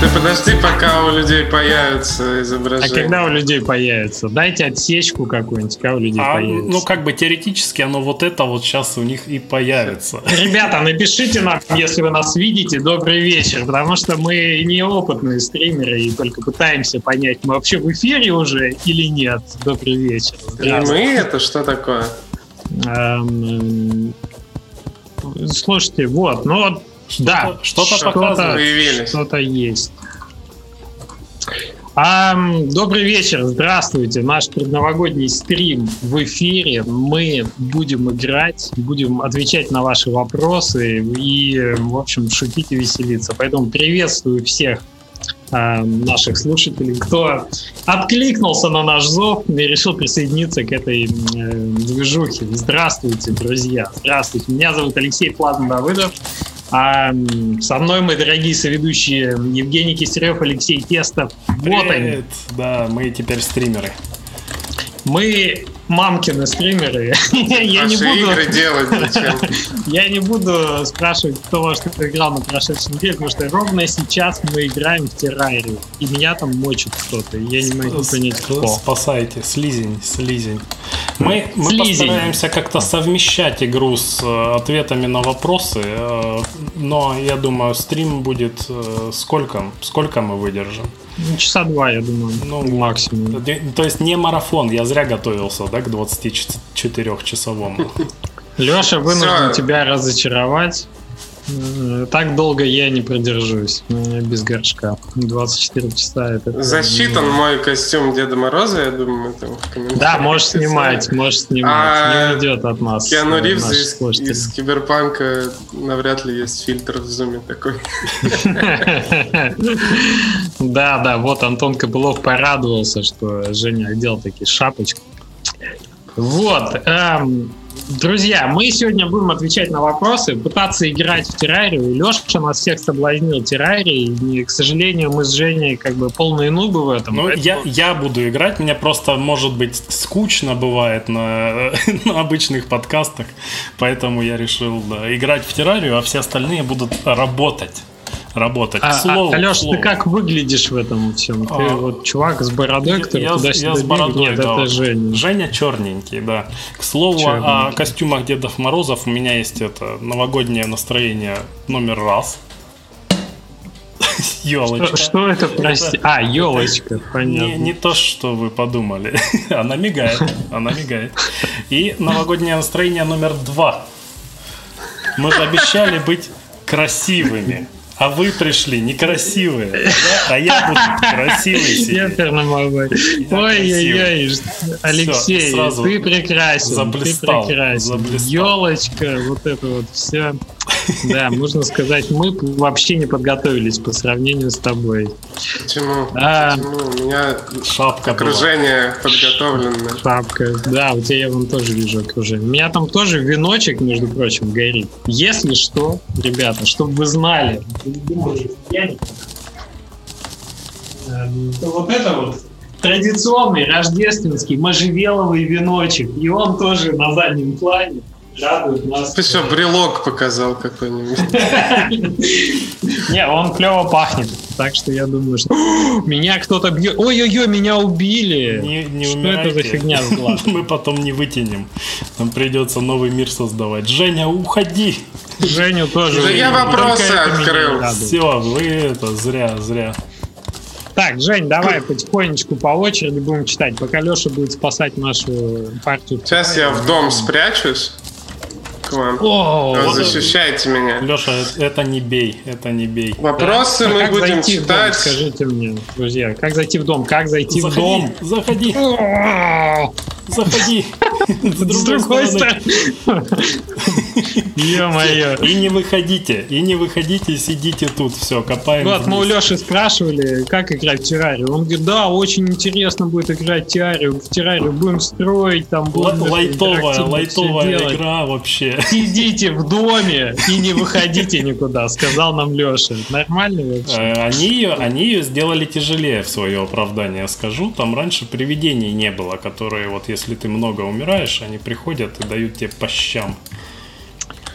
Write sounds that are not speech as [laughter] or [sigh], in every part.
Ты подожди, пока у людей появятся А изображения. когда у людей появится? Дайте отсечку какую-нибудь, когда у людей А, появится. ну, как бы теоретически оно вот это вот сейчас у них и появится. Ребята, напишите нам, если вы нас видите, добрый вечер, потому что мы неопытные стримеры и только пытаемся понять, мы вообще в эфире уже или нет. Добрый вечер. И мы это что такое? Эм, Слушайте, вот, ну вот, да, что-то показывает. Появились. Что-то есть. Ам, добрый вечер, здравствуйте. Наш предновогодний стрим в эфире. Мы будем играть, будем отвечать на ваши вопросы и, в общем, шутить и веселиться. Поэтому приветствую всех наших слушателей, кто откликнулся на наш зов и решил присоединиться к этой э, движухе. Здравствуйте, друзья. Здравствуйте. Меня зовут Алексей Платон Давыдов. А со мной мои дорогие соведущие Евгений Кистерев, Алексей Тестов. Вот они. Да, мы теперь стримеры. Мы мамкины стримеры. [laughs] Я не буду... игры делать зачем? [laughs] Я не буду спрашивать, кто во что играл на прошедшей неделе, потому что ровно сейчас мы играем в террарию, и меня там мочит кто-то, я не могу понять, кто. Спасайте, слизень, слизень. Мы, мы Слизень. постараемся как-то совмещать игру с э, ответами на вопросы, э, но я думаю, стрим будет э, сколько? Сколько мы выдержим? Ну, Часа два, я думаю, Ну, максимум. То есть не марафон, я зря готовился, да, к 24-часовому. Леша, вынужден тебя разочаровать. Э, Так долго я не продержусь без горшка. 24 часа это... Засчитан мой костюм Деда Мороза, я думаю, комментариях. Да, можешь снимать, можешь снимать. А, Не уйдет от нас. Киану э, Ривз из, слушатели. из Киберпанка навряд ли есть фильтр в зуме такой. [laughs] Да, да, вот Антон Кобылов порадовался, что Женя одел такие шапочку. Вот. эм, Друзья, мы сегодня будем отвечать на вопросы, пытаться играть в террарию. Леша нас всех соблазнил террарией. И, к сожалению, мы с Женей как бы полные нубы в этом. Ну, поэтому- я, я буду играть, мне просто, может быть, скучно бывает на, [laughs] на обычных подкастах, поэтому я решил да, играть в террарию, а все остальные будут работать. Работать. А, К слову, а, Алеш, слову. ты как выглядишь в этом всем? Ты А, вот чувак с бородой, который я, туда-сюда я с бородой, Нет, да. это Женя. Женя черненький, да. К слову, о Черненький. костюмах Дедов Морозов у меня есть это новогоднее настроение номер раз. [laughs] Елочка. Что, что это, прости? А, елочка, понятно. Не, не то, что вы подумали. [laughs] Она мигает. Она мигает. И новогоднее настроение номер два. Мы же обещали быть красивыми. А вы пришли некрасивые. да? А я буду красивый сидеть. Ой-ой-ой, Алексей, ты прекрасен, заблистал, ты прекрасен. заблистал. Елочка, вот это вот все. Да, можно сказать, мы вообще не подготовились по сравнению с тобой. Почему? А. Почему? У меня Шапка была. окружение подготовленное. Шапка, да, у тебя я вон тоже вижу окружение. У меня там тоже веночек, между прочим, горит. Если что, ребята, чтобы вы знали, то вот это вот традиционный рождественский можжевеловый веночек, и он тоже на заднем плане радует нас. Ты что, брелок показал какой-нибудь? [laughs] Не, он клево пахнет, так что я думаю, что [gasps] меня кто-то бьет. Ой-ой-ой, меня убили. Что это за фигня? [laughs] Мы потом не вытянем. Нам придется новый мир создавать. Женя, уходи! Женю тоже. Да я вопросы открыл. Все, вы это зря, зря. Так, Жень, давай потихонечку по очереди будем читать, пока Леша будет спасать нашу партию. Сейчас я в дом спрячусь к вам. О, это- Защищайте меня. Леша, это не бей, это не бей. Вопросы А мы как будем зайти в дом, читать. скажите мне, друзья, как зайти в дом, как зайти в дом? заходи, заходи. [laughs] С другой стороны. Ё-моё. И не выходите, и не выходите, сидите тут, все, копаем. Вот, мы у. Леши спрашивали, как играть в террарию. Он говорит, да, очень интересно будет играть в террарию. В террарию будем строить, там будем Лайтовая, лайтовая игра вообще. Сидите в доме и не [laughs] выходите никуда, сказал нам Леша. Нормально вообще? Э, Они ее, они ее сделали тяжелее в свое оправдание, скажу. Там раньше привидений не было, которые вот если ты много умираешь, они приходят и дают тебе по щам.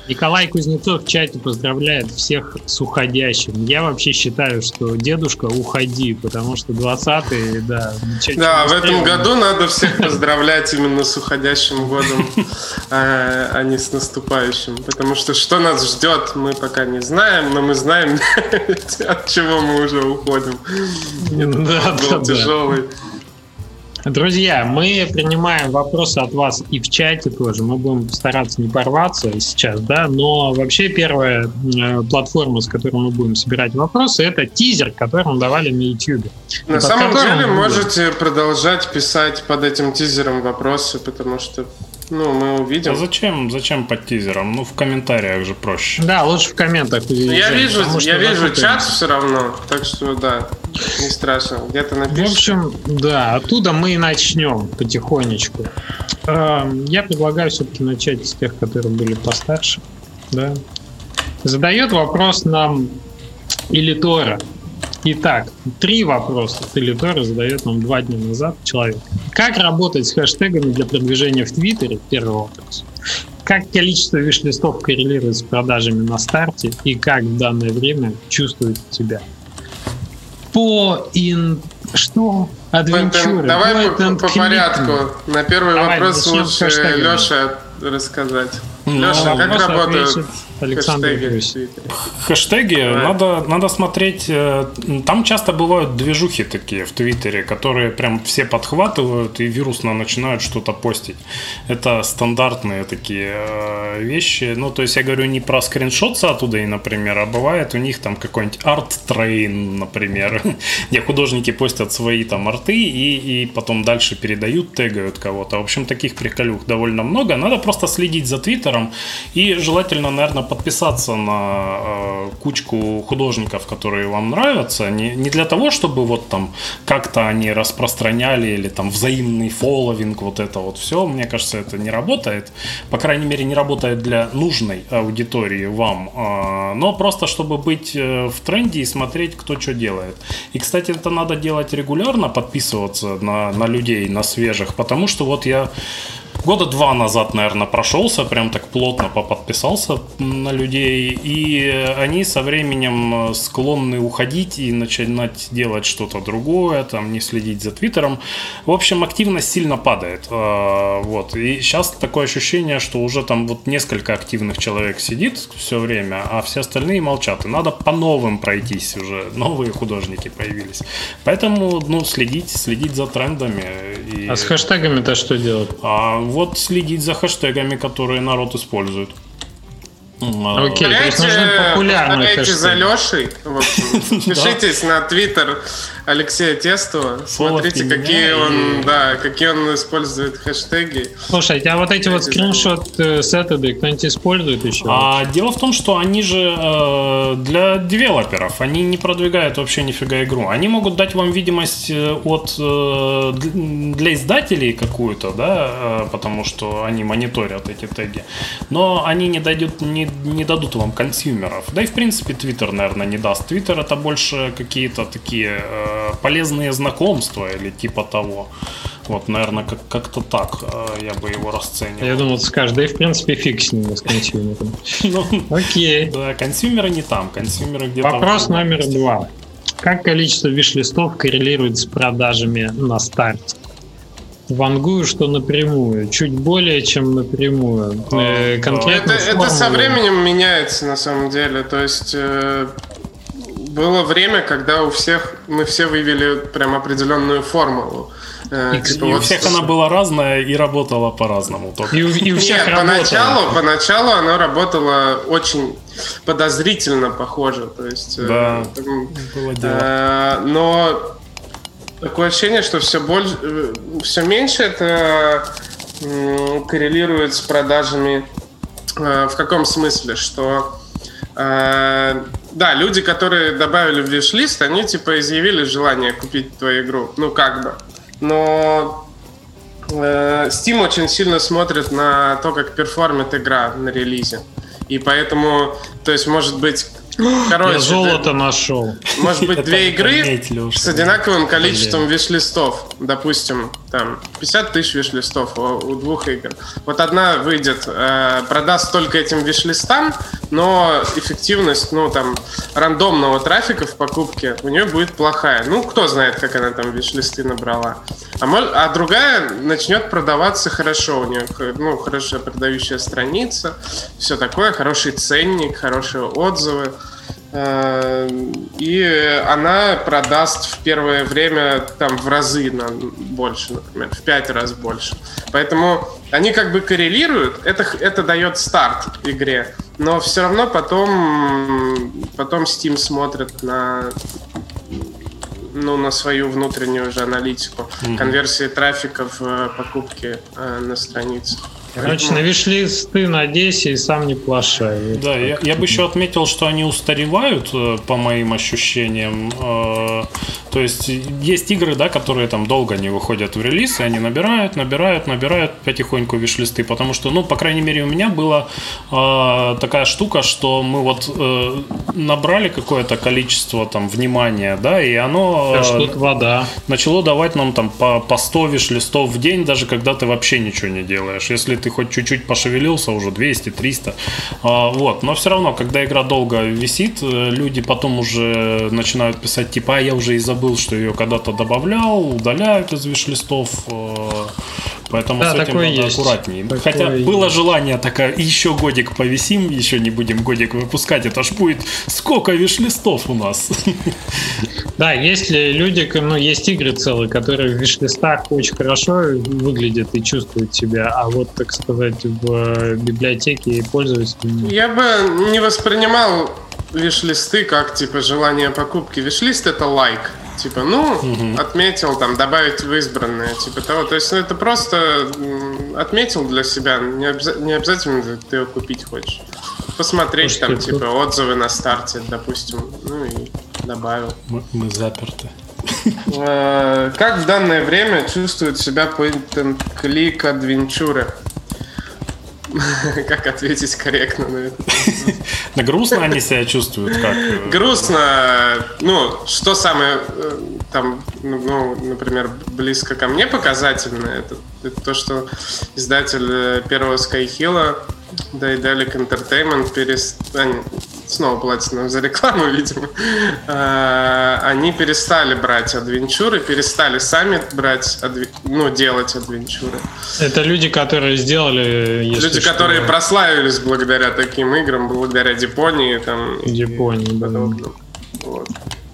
Николай Кузнецов в чате поздравляет всех с уходящим. Я вообще считаю, что дедушка уходи, потому что 20-й, да. Да, в этом году надо всех поздравлять именно с уходящим годом, а, а не с наступающим. Потому что что нас ждет, мы пока не знаем, но мы знаем, [laughs] от чего мы уже уходим. Да, да, тяжелый. Друзья, мы принимаем вопросы от вас и в чате тоже. Мы будем стараться не порваться сейчас, да, но вообще первая э, платформа, с которой мы будем собирать вопросы, это тизер, который мы давали на YouTube. На самом деле можете продолжать писать под этим тизером вопросы, потому что ну, мы увидим. А зачем, зачем под тизером? Ну, в комментариях же проще. Да, лучше в комментах. Я вижу, я вижу чат все равно, так что да, не страшно. Где-то напишите. В общем, да, оттуда мы и начнем потихонечку. Эм, я предлагаю все-таки начать с тех, которые были постарше. Да. Задает вопрос нам Илитора. Итак, три вопроса Телетора задает нам два дня назад человек. Как работать с хэштегами для продвижения в Твиттере? Первый вопрос. Как количество виш-листов коррелирует с продажами на старте и как в данное время чувствуете себя? По ин... Что? Adventure ы. Давай по, по порядку. На первый Давай, вопрос лучше Леша рассказать. Ну, Леша, как работают Александр хэштеги? Хэштеги надо, надо смотреть. Э, там часто бывают движухи такие в Твиттере, которые прям все подхватывают и вирусно начинают что-то постить. Это стандартные такие э, вещи. Ну, то есть я говорю не про Screenshot Saturday, и, например, а бывает у них там какой-нибудь art train, например, [laughs] где художники постят свои там арты и, и потом дальше передают, тегают кого-то. В общем, таких приколюх довольно много. Надо просто следить за Твиттером и желательно, наверное, подписаться на э, кучку художников, которые вам нравятся, не, не для того, чтобы вот там как-то они распространяли или там взаимный фолловинг, вот это вот все, мне кажется, это не работает. По крайней мере, не работает для нужной аудитории вам, э, но просто чтобы быть э, в тренде и смотреть, кто что делает. И, кстати, это надо делать регулярно, подписываться на, на людей, на свежих, потому что вот я года два назад, наверное, прошелся, прям так плотно поподписался на людей, и они со временем склонны уходить и начинать делать что-то другое, там, не следить за Твиттером. В общем, активность сильно падает. А, вот. И сейчас такое ощущение, что уже там вот несколько активных человек сидит все время, а все остальные молчат. И надо по новым пройтись уже. Новые художники появились. Поэтому, ну, следить, следить за трендами. И... А с хэштегами-то что делать? А, вот следить за хэштегами, которые народ использует. Окей, okay, то есть нужны популярные за Лешей. [laughs] Пишитесь на твиттер Алексея Тестова. Смотрите, какие он, да, какие он использует хэштеги. Слушайте, а вот эти вот скриншот э, сетады кто-нибудь использует еще? А, дело в том, что они же э, для девелоперов, они не продвигают вообще нифига игру. Они могут дать вам видимость э, от э, для издателей какую-то, да, э, потому что они мониторят эти теги. Но они не дадут, не, не дадут вам consumer ов. Да и в принципе Twitter, наверное, не даст. Twitter это больше какие-то такие э, полезные знакомства или типа того. Вот, наверное, как- как-то так э, я бы его расценивал. Я думал, ты скажешь, да и в принципе фиг с ними, с consumer ом. [laughs] Ну, Окей. Да, consumer ы не там, consumer ы где-то... Вопрос номер два. Как количество виш-листов коррелирует с продажами на старте? Вангую, что напрямую, чуть более, чем напрямую. Э, конкретно это, это со временем меняется на самом деле. То есть э, было время, когда у всех мы все вывели прям определенную формулу. Э, и, типа, и вот у всех она была разная и работала по-разному. И, у, и у всех Нет, поначалу, поначалу она работала очень подозрительно похоже. То есть, э, да, э, было дело. Э, но такое ощущение, что все, больше, э, все меньше это коррелирует с продажами. Э, в каком смысле? Что э, да, люди, которые добавили в виш-лист, они типа изъявили желание купить твою игру. Ну, как бы. Но Steam очень сильно смотрит на то, как перформит игра на релизе. И поэтому, то есть, может быть, Короче, Я золото нашел. Может быть, [laughs] две игры с одинаковым количеством виш-листов. Допустим, там 50 тысяч виш-листов у двух игр. Вот одна выйдет, э, продаст только этим виш-листам, но эффективность, ну, там, рандомного трафика в покупке у нее будет плохая. Ну, кто знает, как она там виш-листы набрала. А, может, а другая начнет продаваться хорошо. У нее, ну, хорошая продающая страница, все такое, хороший ценник, хорошие отзывы. Э, и она продаст в первое время там в разы на больше, например, в пять раз больше. Поэтому они как бы коррелируют, это, это дает старт игре, но все равно потом, потом Steam смотрит на ну, на свою внутреннюю уже аналитику mm-hmm. конверсии трафика в э, покупке э, на странице. Короче, на виш-листы надейся и сам не плашай. Да, я, я бы еще отметил, что они устаревают, э, по моим ощущениям. Э, то есть есть игры, да, которые там долго не выходят в релиз, и они набирают, набирают, набирают потихоньку виш-листы, потому что, ну, по крайней мере, у меня была э, такая штука, что мы вот э, набрали какое-то количество там внимания, да, и оно э, вода. начало давать нам там по, по 100 виш-листов в день, даже когда ты вообще ничего не делаешь. Если ты хоть чуть-чуть пошевелился, уже 200, 300. А, вот. Но все равно, когда игра долго висит, э, люди потом уже начинают писать, типа, а я уже и забыл, что ее когда-то добавлял, удаляют из виш-листов. Э, поэтому да, с этим надо есть. аккуратнее. Такое Хотя есть. было желание такая, еще годик повисим, еще не будем годик выпускать, это ж будет сколько виш-листов у нас. [laughs] Да, есть люди, ну, есть игры целые, которые в виш-листах очень хорошо выглядят и чувствуют себя, а вот, так сказать, в э, библиотеке пользователей... Я бы не воспринимал виш-листы как, типа, желание покупки. Виш-лист — это лайк. Типа, ну, угу. отметил, там, добавить в избранное, типа того. То есть, ну, это просто отметил для себя, не, обяза- не обязательно ты его купить хочешь. Посмотреть Может, там, типа, отзывы на старте, допустим, ну и добавил. Мы, мы заперты. Э, как в данное время чувствуют себя point-and-click адвенчуры? [laughs] Как ответить корректно на это? Да грустно они себя чувствуют как? Э, грустно. Ну, что самое э, там, ну, например, близко ко мне показательное, это, это то, что издатель первого Skyhill, Daedalic Entertainment, перестань снова платят нам за рекламу, [laughs] видимо, а, они перестали брать адвенчуры, перестали сами брать, ну, делать адвенчуры. Это люди, которые сделали... Люди, что, которые прославились благодаря таким играм, благодаря Дипонии. Там, Дипонии, да. Вот.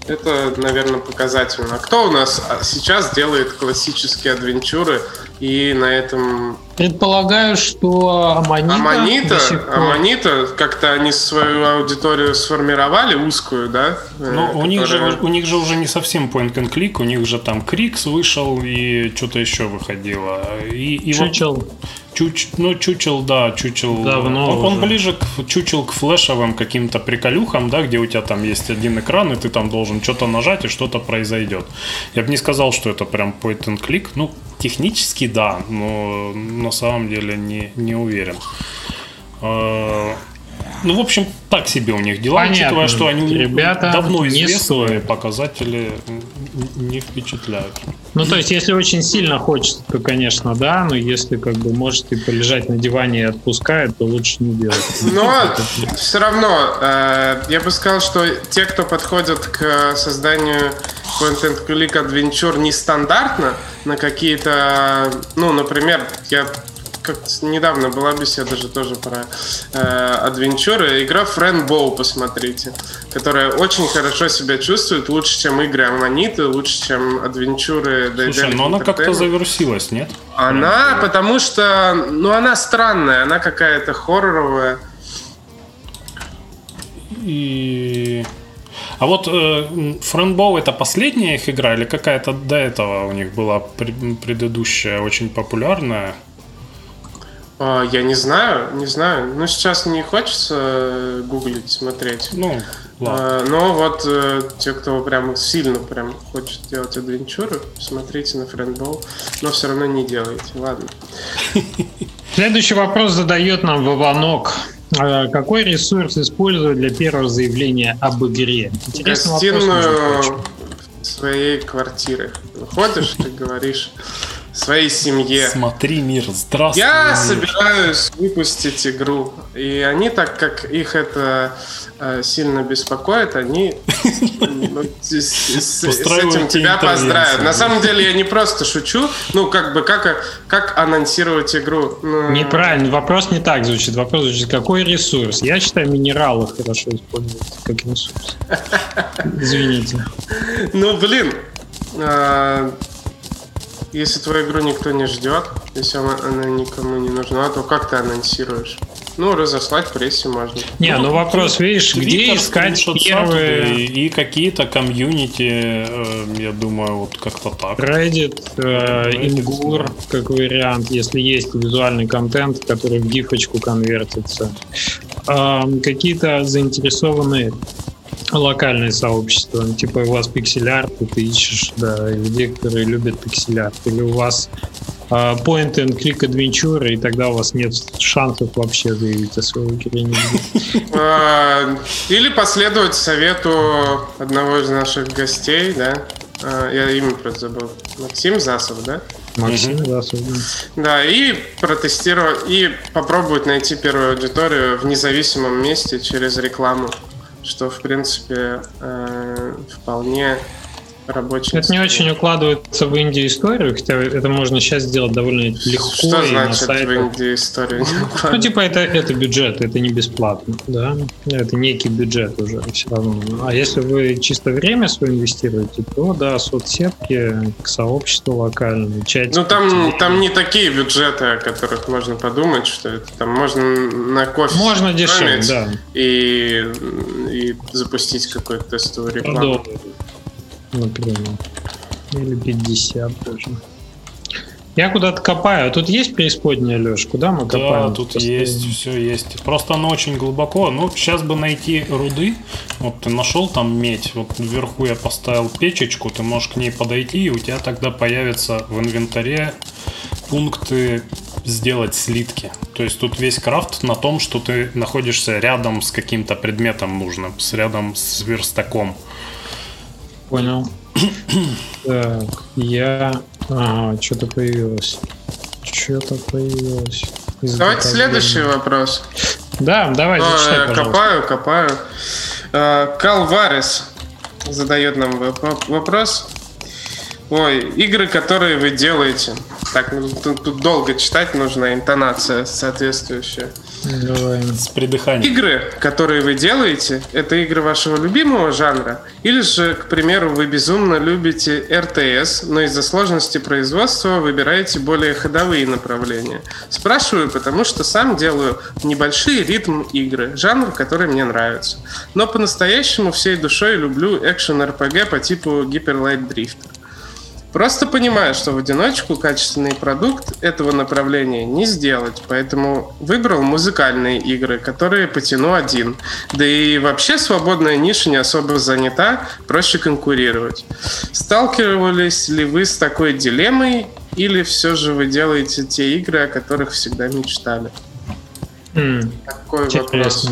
Это, наверное, показательно. Кто у нас сейчас делает классические адвенчуры и на этом... Предполагаю, что Аманита... Аманита, Аманита как-то они свою аудиторию сформировали, узкую, да? Ну, которая... у, них же, у них же уже не совсем point and click, у них же там Крикс вышел и что-то еще выходило. И, и Чучел. Вот... Чуч, ну, чучел, да, чучел. Давно он, он ближе к чучел к флешевым каким-то приколюхам, да, где у тебя там есть один экран, и ты там должен что-то нажать, и что-то произойдет. Я бы не сказал, что это прям point and click. Ну, технически да, но на самом деле не, не уверен. А, ну, в общем, так себе у них дела, Понятно. учитывая, что они Ребята давно известные, показатели не впечатляют. Ну, то есть, если очень сильно хочется, то, конечно, да, но если как бы можете полежать на диване и отпускает, то лучше не делать. Но все равно, э, я бы сказал, что те, кто подходят к созданию Content Click Adventure нестандартно, на какие-то, ну, например, я как недавно была беседа же тоже про э, адвенчуры. Игра Friend посмотрите, которая очень хорошо себя чувствует, лучше, чем игры Аманиты, лучше, чем адвенчуры Слушай, но она как-то завершилась, нет? Она, потому что, ну, она странная, она какая-то хорроровая. И... А вот э, Френбоу это последняя их игра или какая-то до этого у них была предыдущая очень популярная? А, я не знаю, не знаю. Ну, сейчас не хочется э, гуглить, смотреть. Ну, ладно. А, но вот э, те, кто прям сильно прям хочет делать адвенчуры, смотрите на френдбол, но все равно не делайте. Ладно. [laughs] Следующий вопрос задает нам Вованок. А какой ресурс использовать для первого заявления об игре? Интересный Гостиную своей квартиры. Выходишь, ты говоришь своей семье. Смотри, мир, здравствуй. Я мир. собираюсь выпустить игру. И они, так как их это э, сильно беспокоит, они ну, с, этим тебя поздравят. На самом деле я не просто шучу. Ну, как бы, как, как анонсировать игру? Ну, Неправильно, вопрос не так звучит. Вопрос звучит, какой ресурс? Я считаю, минералы хорошо использовать как ресурс. [laughs] Извините. Ну, блин, э, если твою игру никто не ждет, если она, она никому не нужна, то как ты анонсируешь? Ну, разослать прессе можно. Не, ну, ну вопрос, видишь, где искать первые... И, и какие-то комьюнити, э, я думаю, вот как-то так. Reddit, э, Imgur, как вариант, если есть визуальный контент, который в гифочку конвертится. Э, какие-то заинтересованные локальное сообщество. Ну, типа у вас пиксель-арт, и ты ищешь да, людей, которые любят пиксель-арт. Или у вас uh, point and click adventure, и тогда у вас нет шансов вообще заявить о своей игре. А, или последовать совету одного из наших гостей, да, а, я имя просто забыл, Максим Засов, да? Максим mm Засов, да. Да, и протестировать, и попробовать найти первую аудиторию в независимом месте через рекламу что, в принципе, э, вполне рабочий. Это не очень укладывается в Индии историю, хотя это можно сейчас сделать довольно легко. Что значит в Индии историю? Ну, типа, это, это бюджет, это не бесплатно, да? Это некий бюджет уже все равно. А если вы чисто время свое инвестируете, то, да, соцсетки, сообщество локальное, чатики. Ну, там, там не такие бюджеты, о которых можно подумать, что это там можно на кофе Можно дешевле, да. И, и запустить какую-то тестовую рекламу например. Или 50 даже. Я куда-то копаю. Тут есть преисподняя, Леш? Куда мы копаем? Да, тут Постоянно? есть, все есть. Просто оно очень глубоко. Ну, сейчас бы найти руды. Вот ты нашел там медь. Вот вверху я поставил печечку. Ты можешь к ней подойти, и у тебя тогда появятся в инвентаре пункты сделать слитки. То есть тут весь крафт на том, что ты находишься рядом с каким-то предметом нужным, с рядом с верстаком. Понял. [coughs] Так, я... Ага, что-то появилось. Что-то появилось. Давайте следующий вопрос. Да, давай, зачитай, пожалуйста. Копаю, копаю. А, Калварис задает нам вопрос. Ой, игры, которые вы делаете. Так, ну, тут, тут долго читать нужна интонация соответствующая. Давай. С придыханием. Игры, которые вы делаете, это игры вашего любимого жанра? Или же, к примеру, вы безумно любите РТС, но из-за сложности производства выбираете более ходовые направления? Спрашиваю, потому что сам делаю небольшие ритм игры, жанр, который мне нравится. Но по-настоящему всей душой люблю экшен-РПГ по типу Hyper Light Drifter. Просто понимаю, что в одиночку качественный продукт этого направления не сделать, поэтому выбрал музыкальные игры, которые потяну один. Да и вообще свободная ниша не особо занята, проще конкурировать. Сталкивались ли вы с такой дилеммой, или все же вы делаете те игры, о которых всегда мечтали? Mm, Такой интересно. вопрос.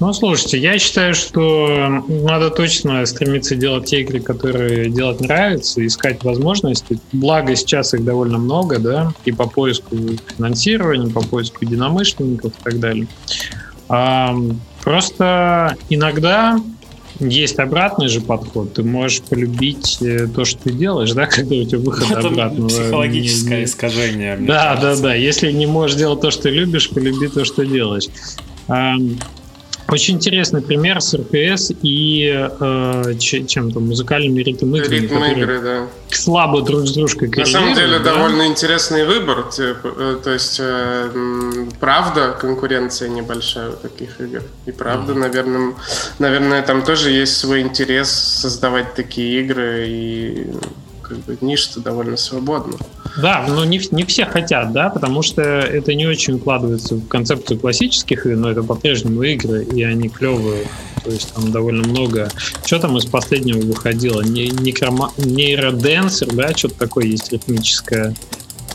Ну, слушайте, я считаю, что надо точно стремиться делать те игры, которые делать нравится, искать возможности. Благо, сейчас их довольно много, да, и по поиску финансирования, по поиску единомышленников и так далее. А, просто иногда есть обратный же подход. Ты можешь полюбить э, то, что ты делаешь, да, [laughs] когда у тебя выход Это обратного. Психологическое не, искажение. Да, кажется. да, да. Если не можешь делать то, что любишь, полюби то, что делаешь. Очень интересный пример с РПС и э, чем-то музыкальными ритм-играми, Ритм игры, да. слабо друг с дружкой На самом деле да? довольно интересный выбор. Типа, э, то есть, э, правда, конкуренция небольшая у таких игр. И правда, mm-hmm. наверное, наверное, там тоже есть свой интерес создавать такие игры и как бы ниша довольно свободна. Да, но не, не все хотят, да, потому что это не очень укладывается в концепцию классических игр, но это по-прежнему игры, и они клевые. То есть там довольно много. Что там из последнего выходило? Не, некрома... Нейроденсер, да, что-то такое есть ритмическое.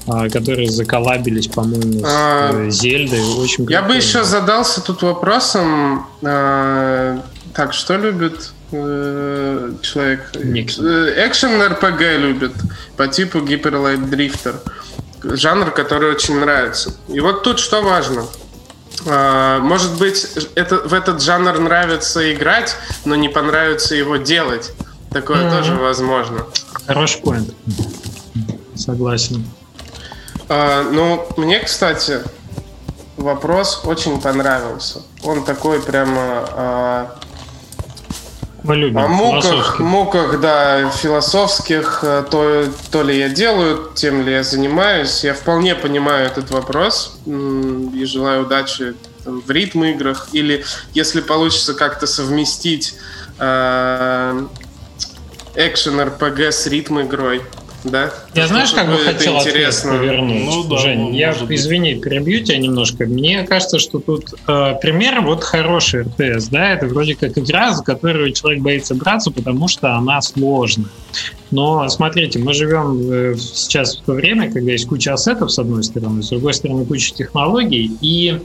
а, которые заколабились, по-моему, с а, Зельдой. Очень я бы еще задался тут вопросом, а, так, что любит э, человек? Экшен РПГ любит по типу Light Drifter. Жанр, который очень нравится. И вот тут что важно – а, может быть, это, в этот жанр нравится играть, но не понравится его делать. Такое mm-hmm. тоже возможно. Хороший поинт. Согласен. А, ну, мне, кстати, вопрос очень понравился. Он такой прямо а, мы любим. О муках, муках, да, философских, э, то, то ли я делаю, тем ли я занимаюсь. Я вполне понимаю этот вопрос и желаю удачи там, в ритм играх. Или если получится как-то совместить э, экшен RPG с ритм игрой да? Я знаешь, как бы хотел интересно. повернуть, ну, да, Жень, ну, я, извини, перебью тебя немножко. Мне кажется, что тут э, пример вот хороший РТС, да, это вроде как игра, за которую человек боится браться, потому что она сложная. Но смотрите, мы живем э, сейчас в то время, когда есть куча ассетов, с одной стороны, с другой стороны, куча технологий, и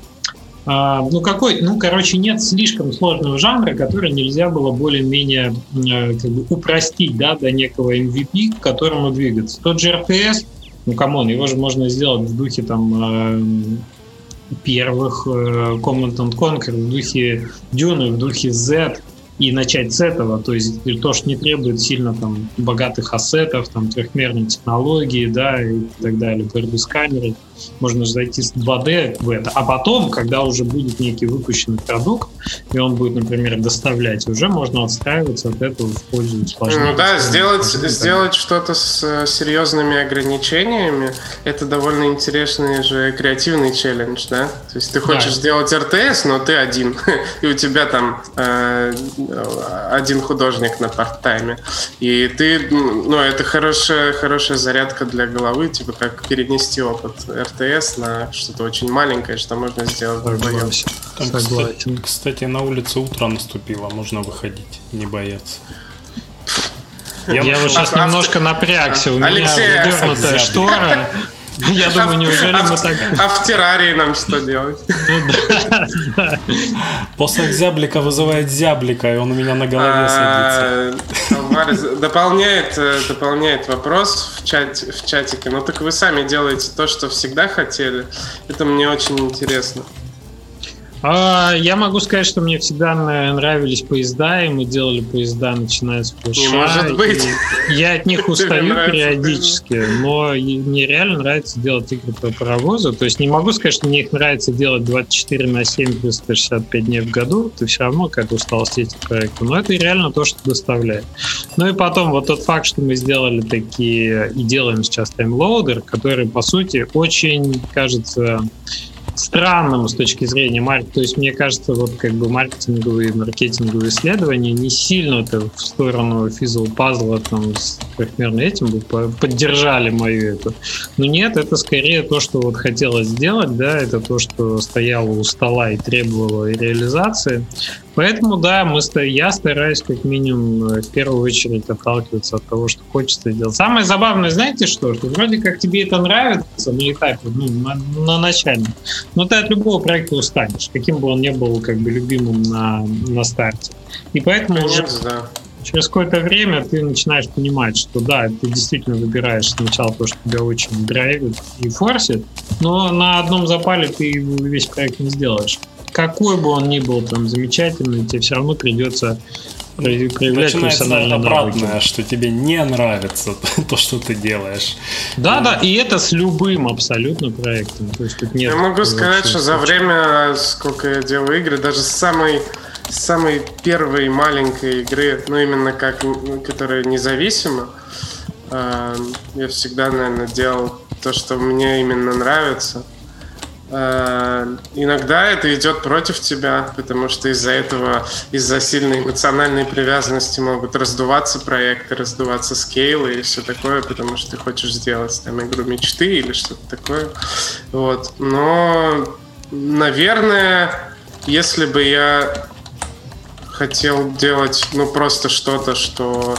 ну, какой, ну, короче, нет слишком сложного жанра, который нельзя было более-менее э, как бы упростить, да, до некого MVP, к которому двигаться. Тот же RTS, ну, come on, его же можно сделать в духе там э, первых э, Command and Conquer, в духе Dune, в духе Z, и начать с этого, то есть то, что не требует сильно там богатых asset ов, там трехмерной технологии, да, и так далее, борьбы с камерой можно зайти с 2D в это. А потом, когда уже будет некий выпущенный продукт, и он будет, например, доставлять, уже можно отстраиваться от этого в пользу усложнения. Ну да, сделать, сделать что-то с э, серьезными ограничениями, это довольно интересный же креативный челлендж, да? То есть ты хочешь да. сделать РТС, но ты один, [laughs] и у тебя там э, один художник на парт-тайме. И ты, ну, это хорошая, хорошая зарядка для головы, типа как перенести опыт РТС на что-то очень маленькое, что можно сделать вдвоем. Там, кстати, кстати, на улице утро наступило, можно выходить, не бояться. Я, я вот сейчас немножко напрягся, у Алексей, меня выдернутая штора. [laughs] Я думаю, неужели мы так... А в террарии нам что делать? Ну После зяблика вызывает зяблика, и он у меня на голове а, садится. Дополняет, э, дополняет вопрос в, чате, в чатике. Ну так вы сами делаете то, что всегда хотели. Это мне очень интересно. А, я могу сказать, что мне всегда нравились поезда, и мы делали поезда, начиная с флеша. Не может быть. Я от них [laughs] устаю периодически, но мне реально нравится делать игры про паровозы. То есть не могу сказать, что мне их нравится делать 24 на 7 плюс 165 дней в году. Ты все равно как устал с этих проектов. Но это реально то, что доставляет. Ну и потом вот тот факт, что мы сделали такие и делаем сейчас таймлоудер, который, по сути, очень, кажется, странным с точки зрения маркетинга. То есть, мне кажется, вот как бы маркетинговые, маркетинговые исследования не сильно это в сторону физл пазла там с примерно этим бы поддержали мою эту. Но нет, это скорее то, что вот хотелось сделать, да, это то, что стояло у стола и требовало реализации. Поэтому, да, мы, я стараюсь как минимум э, в первую очередь отталкиваться от того, что хочется делать. Самое забавное, знаете что? Что вроде как тебе это нравится на этапе, ну, на, на начальном, но ты от любого проекта устанешь, каким бы он ни был как бы любимым на, на старте. И поэтому Конечно, уже да. через какое-то время ты начинаешь понимать, что да, ты действительно выбираешь сначала то, что тебя очень драйвит и форсит, но на одном запале ты весь проект не сделаешь какой бы он ни был там замечательный, тебе все равно придется проявлять профессиональные обратное, навыки. что тебе не нравится [laughs] то, что ты делаешь. Да, да, и это с любым абсолютно проектом. То есть тут нет я могу сказать, что за время, сколько я делаю игры, даже с самой с самой первой маленькой игры, ну именно как, которая независима, э, я всегда, наверное, делал то, что мне именно нравится. Э, иногда это идет против тебя, потому что из-за этого, из-за сильной эмоциональной привязанности могут раздуваться проекты, раздуваться скейлы и все такое, потому что ты хочешь сделать там игру мечты или что-то такое. Вот. Но, наверное, если бы я хотел делать, ну, просто что-то, что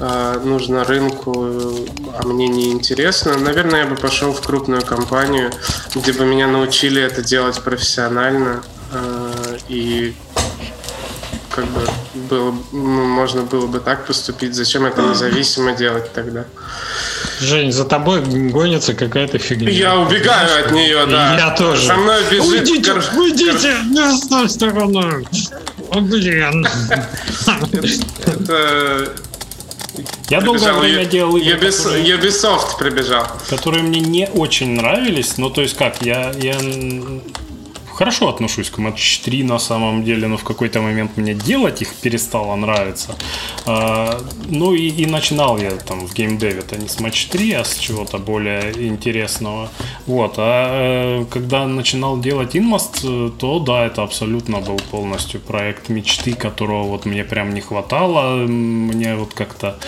э, нужно рынку, а мне не интересно, наверное, я бы пошел в крупную компанию, где бы меня научили это делать профессионально э, и как бы было, ну, можно было бы так поступить. Зачем это независимо делать тогда? Жень, за тобой гонится какая-то фигня. Я убегаю от нее, да. Я тоже. Со мной бежит... Уйдите, гор- уйдите, не с той стороны. О, блин. Это... Я долгое время делал игры, Ubis- которые- Ubisoft прибежал. которые мне не очень нравились. Ну, то есть как, я, я хорошо отношусь к матч 3 на самом деле, но в какой-то момент мне делать их перестало нравиться. А, ну и, и начинал я там в геймдеве-то не с матч 3, а с чего-то более интересного. Вот, а э, когда начинал делать Inmost, э, то да, это абсолютно был полностью проект мечты, которого вот мне прям не хватало. Мне вот как-то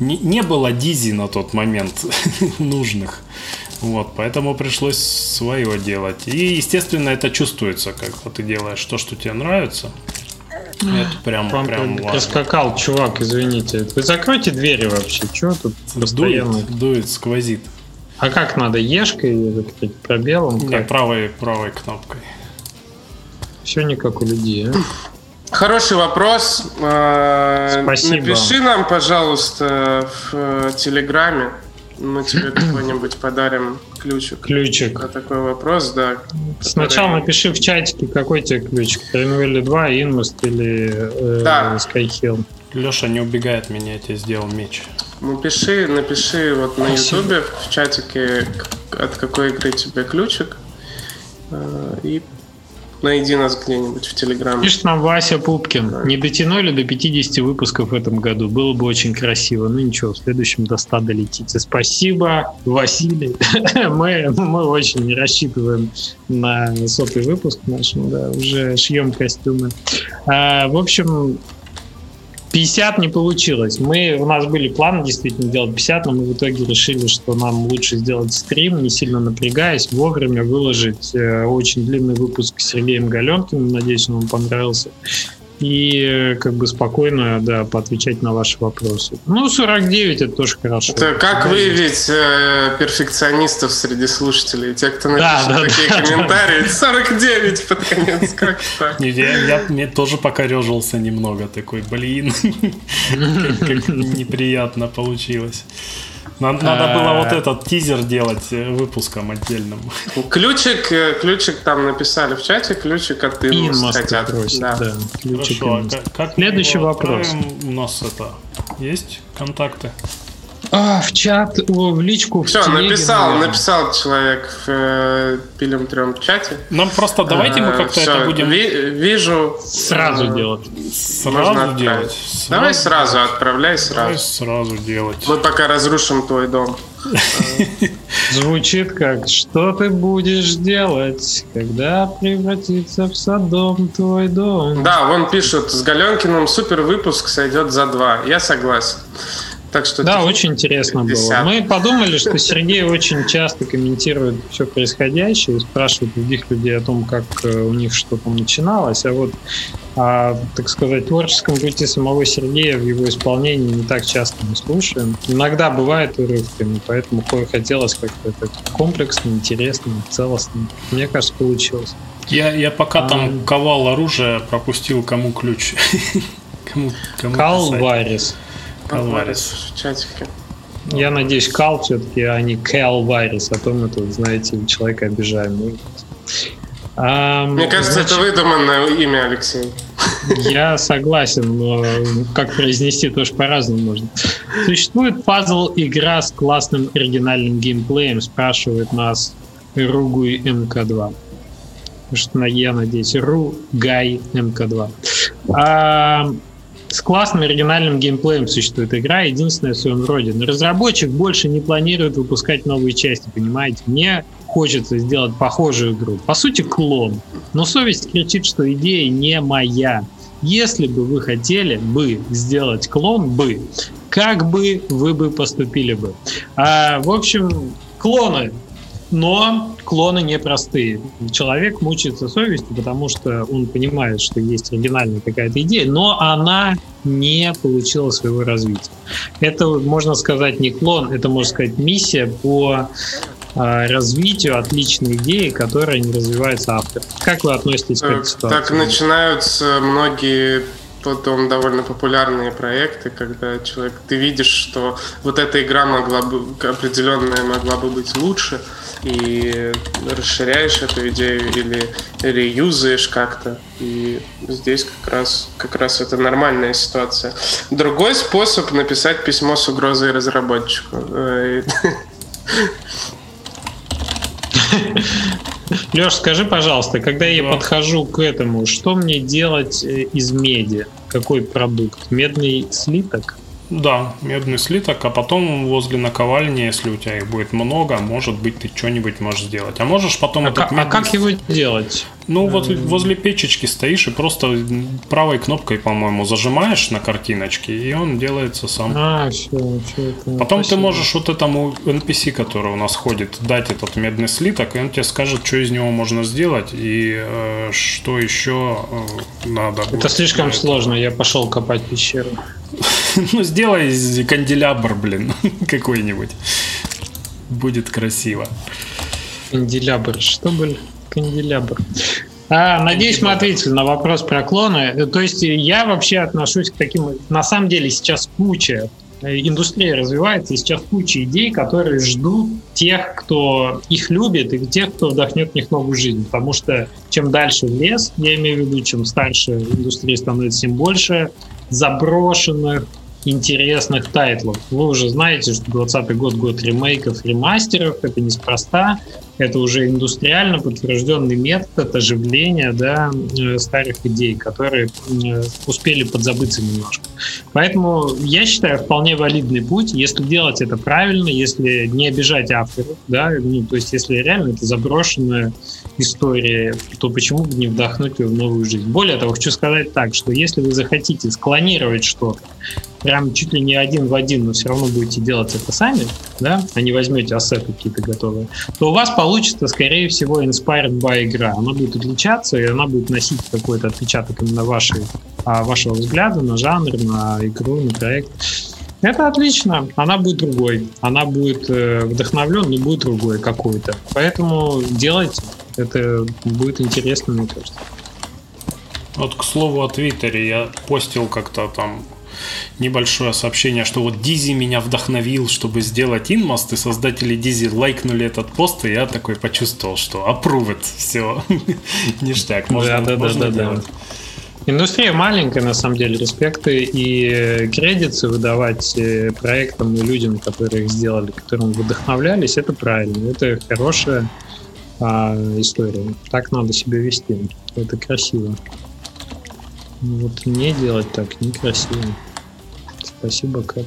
не, не было дизи на тот момент [laughs] нужных. Вот, поэтому пришлось свое делать. И, естественно, это чувствуется, когда ты делаешь то, что тебе нравится. Это прям, Вам прям важно. проскакал, чувак, извините. Вы закройте двери вообще, чего тут постоянно? Дует, дует, сквозит. А как надо, ешкой пробелом? Не, Как? правой, правой кнопкой. Все не как у людей, а? Хороший вопрос. Э, Спасибо. Напиши нам, пожалуйста, в э, Телеграме. Мы тебе какой-нибудь подарим ключик. Ключик. На такой вопрос, да. Сначала который- напиши в чатике, какой тебе ключик. Тремвелли 2, Инмост или э, Да. Skyhill. Леша не убегает меня, я тебе сделал меч. Напиши, напиши вот на ютубе в чатике, от какой игры тебе ключик. э, И найди нас где-нибудь в Телеграме. Пишет нам Вася Пупкин. Не дотянули до 50 выпусков в этом году. Было бы очень красиво. Ну ничего, в следующем до 100 долетите. Спасибо, Василий. [laughs] мы, мы очень рассчитываем на сотый выпуск наш. Да, уже шьем костюмы. А, в общем, 50 не получилось. Мы, у нас были планы действительно делать 50, но мы в итоге решили, что нам лучше сделать стрим, не сильно напрягаясь, вовремя выложить э, очень длинный выпуск с Сергеем Галенкиным. Надеюсь, он вам понравился. И э, как бы спокойно, да, поотвечать на ваши вопросы. Ну, 49 это тоже хорошо. Это как выявить э, перфекционистов среди слушателей? Те, кто напишет да, такие да, комментарии. 49 под конец. Как так? Я, я- мне тоже покорежился немного, такой, блин, [laughs] как, как неприятно получилось. Надо, надо было вот этот тизер делать э, выпуском отдельным. Ключик, э, ключик там написали в чате, ключик от Инмост хотят. просит, Да. да. Ключик Хорошо, а как, как Следующий вопрос. отправим? У нас это есть контакты? А, в чат, в личку, в Все, телеге, написал, наверное. написал человек в э, пилим трем чате. Нам просто давайте мы Э, как-то всё, это будем ви- вижу. Сразу э, делать. можно сразу отправить. делать. Давай сразу, отправляй Давай сразу. сразу делать. Мы пока разрушим твой дом. [laughs] Звучит как «Что ты будешь делать, когда превратится в садом твой дом?» Да, вон пишут, с Галенкиным супер выпуск сойдет за два. Я согласен. Так что Да, очень интересно было. 50. Мы подумали, что Сергей очень часто комментирует все происходящее спрашивает других людей о том, как э, у них что там начиналось. А вот, а, так сказать, творческом пути самого Сергея в его исполнении не так часто мы слушаем. Иногда бывает урывками, поэтому хотелось как-то это комплексно, интересно, целостно. Мне кажется, получилось. Я, я пока А. там ковал оружие, пропустил кому ключ. [laughs] Кому, кому. Калварис. Варис в чатике. Я надеюсь, Кал все-таки, а не Кэл Вайрис, а то мы тут, знаете, человека обижаем. А, Мне кажется, значит, это выдуманное имя, Алексей. Я согласен, но как произнести тоже по-разному можно. Существует пазл-игра с классным оригинальным геймплеем, спрашивает нас Ругуй МК2. Что я надеюсь, Ругай МК2. А, с классным оригинальным геймплеем существует игра, единственная в своем роде. Но разработчик больше не планирует выпускать новые части, понимаете? Мне хочется сделать похожую игру. По сути, клон. Но совесть кричит, что идея не моя. Если бы вы хотели бы сделать клон бы, как бы вы бы поступили бы? А, в общем, клоны. Но клоны непростые. Человек мучается совестью, потому что он понимает, что есть оригинальная какая-то идея, но она не получила своего развития. Это, можно сказать, не клон, это, можно сказать, миссия по а, развитию отличной идеи, которая не развивается автор. Как вы относитесь к этой ситуации? Так начинаются многие потом довольно популярные проекты, когда человек, ты видишь, что вот эта игра могла бы, определенная могла бы быть лучше, и расширяешь эту идею или реюзаешь как-то. И здесь как раз, как раз это нормальная ситуация. Другой способ написать письмо с угрозой разработчику. [laughs] [laughs] Леш, скажи, пожалуйста, когда я подхожу к этому, что мне делать э, из меди? Какой продукт? Медный слиток? Да, медный слиток, а потом возле наковальни, если у тебя их будет много, может быть, ты что-нибудь можешь сделать. А можешь потом а этот медный... А как его делать? Ну, вот возле печечки стоишь и просто правой кнопкой, по-моему, зажимаешь на картиночке, и он делается сам. А, все, все это. Потом Спасибо. ты можешь вот этому NPC, который у нас ходит, дать этот медный слиток, и он тебе скажет, что из него можно сделать и э, что еще э, надо. Это слишком сложно, я пошел копать пещеру. [laughs] [laughs] Ну, сделай канделябр, блин, [laughs] какой-нибудь. Будет красиво. Канделябр, что, блин? канделябр. А, надеюсь, мы ответили на вопрос про клоны. То есть я вообще отношусь к таким... На самом деле сейчас куча э, индустрия развивается, и сейчас куча идей, которые ждут тех, кто их любит, и тех, кто вдохнет в них новую жизнь. Потому что чем дальше в лес, я имею в виду, чем старше индустрия становится, тем больше заброшенных, интересных тайтлов. Вы уже знаете, что 2020 год год ремейков, ремастеров, это неспроста. Это уже индустриально подтвержденный метод оживления да, э, старых идей, которые э, успели подзабыться немножко. Поэтому я считаю вполне валидный путь, если делать это правильно, если не обижать авторов, да, ну, то есть если реально это заброшенная история, то почему бы не вдохнуть ее в новую жизнь? Более того, хочу сказать так, что если вы захотите склонировать что-то, прям чуть ли не один в один, но все равно будете делать это сами, да, а не возьмете ассеты какие-то готовые, то у вас получится, скорее всего, inspired by игра. Она будет отличаться, и она будет носить какой-то отпечаток именно вашей, а, вашего взгляда на жанр, на игру, на проект. Это отлично, она будет другой, она будет э, вдохновлен, но будет другой какой-то. Поэтому делайте, это будет интересно, мне кажется. Вот к слову о Твиттере, я постил как-то там небольшое сообщение, что вот Дизи меня вдохновил, чтобы сделать инмост, и создатели Дизи лайкнули этот пост, и я такой почувствовал, что approved, все, [laughs] ништяк, можно, да, да, можно да, делать. Да. Индустрия маленькая, на самом деле, респекты и кредиты выдавать э, проектам и людям, которые их сделали, которым вдохновлялись, это правильно, это хорошая а, история. Так надо себя вести, это красиво. Вот не делать так некрасиво. Спасибо, Кэп.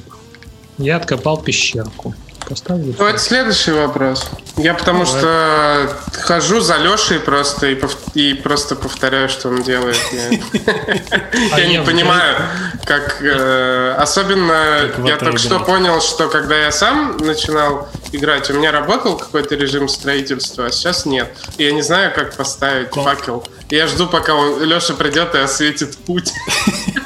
Я откопал пещерку. Поставлю. Давайте следующий вопрос. Я потому Давай. что хожу за Лешей просто и, пов... и просто повторяю, что он делает. Я [laughs] не понимаю, как... Э, особенно я только что понял, что когда я сам начинал играть, у меня работал какой-то режим строительства, а сейчас нет. И я не знаю, как поставить факел. Я жду, пока Леша придет и осветит путь. [laughs]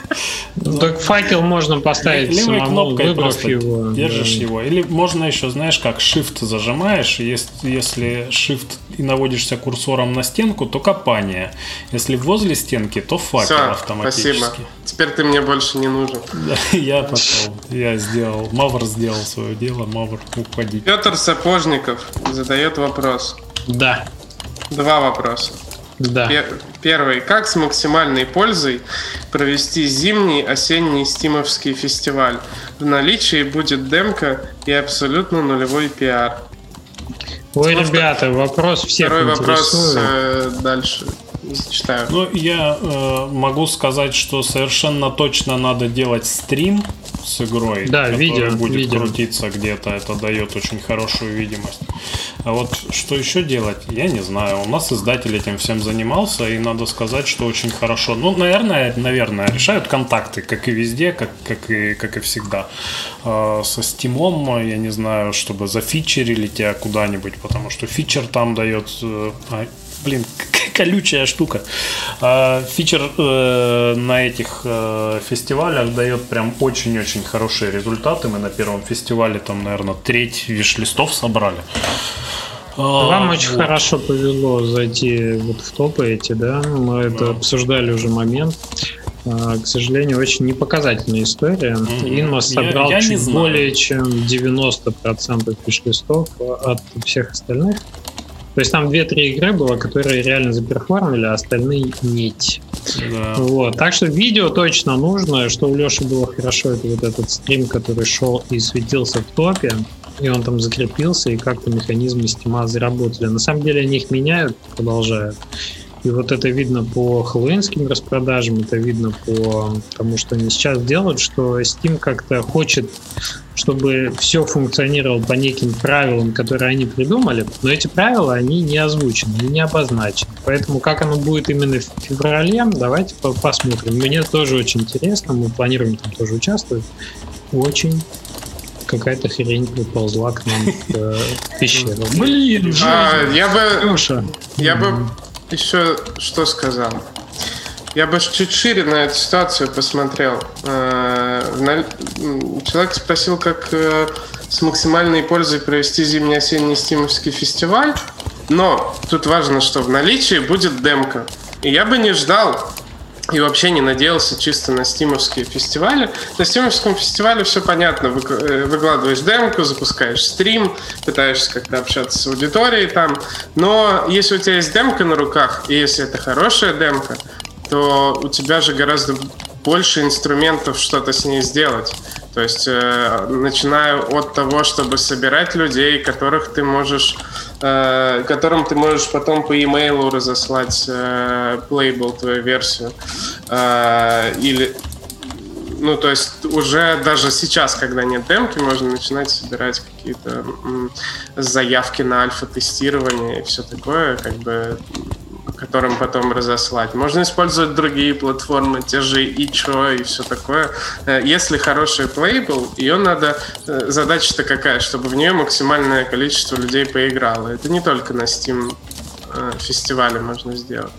Ну, так факел можно поставить Левой самому, кнопкой просто его, держишь да. его. Или можно еще, знаешь, как Shift зажимаешь, если, если Shift и наводишься курсором на стенку, то копание. Если возле стенки, то факел Все, автоматически. Спасибо. Теперь ты мне больше не нужен. Да, [laughs] я пошел. Я сделал. Мавр сделал свое дело. Мавр уходи. Петр Сапожников задает вопрос. Да. Два вопроса. Да. Первый. Как с максимальной пользой провести зимний осенний стимовский фестиваль? В наличии будет демка и абсолютно нулевой пиар. Ой, ребята, вопрос всех Второй вопрос э, дальше. Зачитаю. Ну, я э, могу сказать, что совершенно точно надо делать стрим с игрой, Да, который видео, будет видео. крутиться где-то. Это дает очень хорошую видимость. А вот что еще делать, я не знаю. У нас издатель этим всем занимался, и надо сказать, что очень хорошо. Ну, наверное, наверное, решают контакты, как и везде, как, как, и, как и всегда. А, со стимом, я не знаю, чтобы зафичерили тебя куда-нибудь, потому что фичер там дает... э, а, блин, [laughs] колючая штука. А, Фичер э, на этих э, фестивалях дает прям очень-очень хорошие результаты. Мы на первом фестивале там, наверное, треть виш-листов собрали. А, Вам очень вот. хорошо повезло зайти вот в топы эти, да? Мы это Да. обсуждали уже момент. А, К сожалению, очень непоказательная история. Мгм. Инмос Я- собрал я не чуть более чем 90% фиш-листов от всех остальных. То есть там 2-3 игры было, которые реально заперформили, а остальные нет. Да. Вот. Так что видео точно нужно. Что у Леши было хорошо, это вот этот стрим, который шел и светился в топе. И он там закрепился, и как-то механизмы стима заработали. На самом деле они их меняют, продолжают. И вот это видно по хэллоуинским распродажам, это видно по тому, что они сейчас делают, что Steam как-то хочет, чтобы все функционировало по неким правилам, которые они придумали, но эти правила, они не озвучены, они не обозначены. Поэтому как оно будет именно в феврале, давайте по- посмотрим. Мне тоже очень интересно, мы планируем там тоже участвовать. Очень какая-то хрень приползла к нам в э, пещеру. Блин, А, я бы, Леша. я бы еще что сказал. Я бы чуть шире на эту ситуацию посмотрел. Э, Человек спросил, как э, с максимальной пользой провести зимний-осенний стимовский фестиваль. Но тут важно, что в наличии будет демка. И я бы не ждал и вообще не надеялся чисто на стимовские фестивали. На стимовском фестивале все понятно. Э, Выкладываешь демку, запускаешь стрим, пытаешься как-то общаться с аудиторией там. Но если у тебя есть демка на руках, и если это хорошая демка, то у тебя же гораздо больше инструментов что-то с ней сделать. То есть, э, начиная от того, чтобы собирать людей, которых ты можешь, которым ты можешь потом по имейлу разослать э, плейбл, твою версию, э, или ну, то есть уже даже сейчас, когда нет демки, можно начинать собирать какие-то заявки на альфа-тестирование и все такое, как бы которым потом разослать. Можно использовать другие платформы, те же ичо и все такое. Э, Если хороший плейбл, ее надо... э, Задача-то какая? Чтобы в нее максимальное количество людей поиграло. Это не только на Steam э, фестивале можно сделать.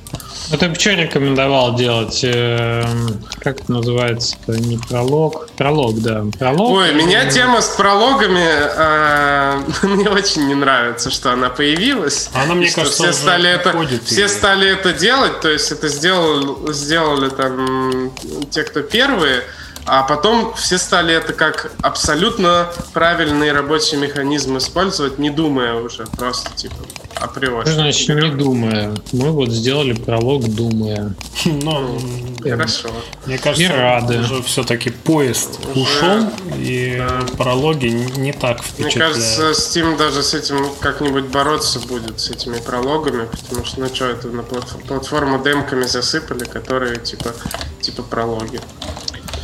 Ну, ты бы что рекомендовал делать? Эм, Как это называется? Это не пролог? Пролог, да. Пролог. Ой, меня тема с прологами э, [laughs] мне очень не нравится, что она появилась. Она, мне что кажется, все стали это, все и- стали это делать, то есть это сделал, сделали там те, кто первые, а потом все стали это как абсолютно правильный рабочий механизм использовать, не думая уже, просто типа априори. Что значит не думая? Мы вот сделали пролог думая. Но, Хорошо. мне кажется, И рады. уже все-таки поезд ушел, и прологи не так Мне впечатляют. кажется, Steam даже с этим как-нибудь бороться будет, с этими прологами, потому что, ну что, это на платф- платформу демками засыпали, которые типа, типа прологи.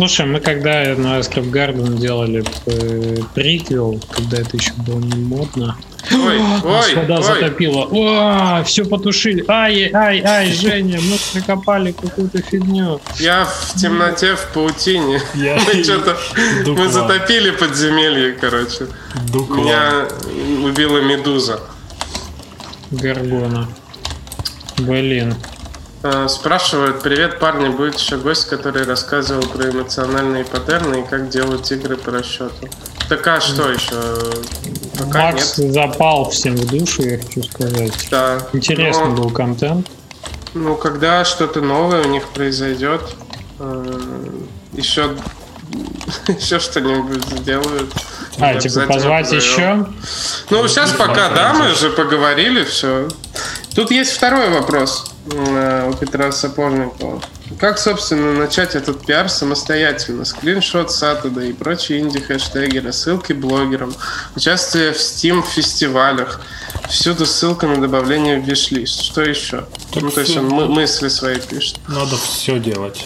Слушай, мы когда на Scrap Garden делали э, приквел, когда это еще было не модно, Ой, ой, вода ой. затопила. О, все потушили. Ай, ай, ай, [laughs] Женя, мы прикопали какую-то фигню. Я в темноте, в паутине. Я- [laughs] Мы что-то... Мы затопили подземелье, короче. Дукла. Меня убила медуза. Гаргона. Блин. Э, Спрашивают, привет, парни, будет еще гость, который рассказывал про эмоциональные паттерны и как делать игры по расчету. Так а что еще? Пока Макс нет. запал всем в душу, я хочу сказать. Да. Интересный Но- был контент. Ну, когда что-то новое у них произойдет, еще, еще что-нибудь сделают. А, типа позвать еще? Ну, сейчас пока, пока да, мы же поговорили, все. Тут есть второй вопрос э, у Петра Сапожникова. Как, собственно, начать этот пиар самостоятельно? Скриншот Сатада и прочие инди-хэштеги, рассылки блогерам, участие в Steam фестивалях. Всюду ссылка на добавление в виш-лист. Что еще? Так ну, то есть он мысли свои пишет. Надо все делать.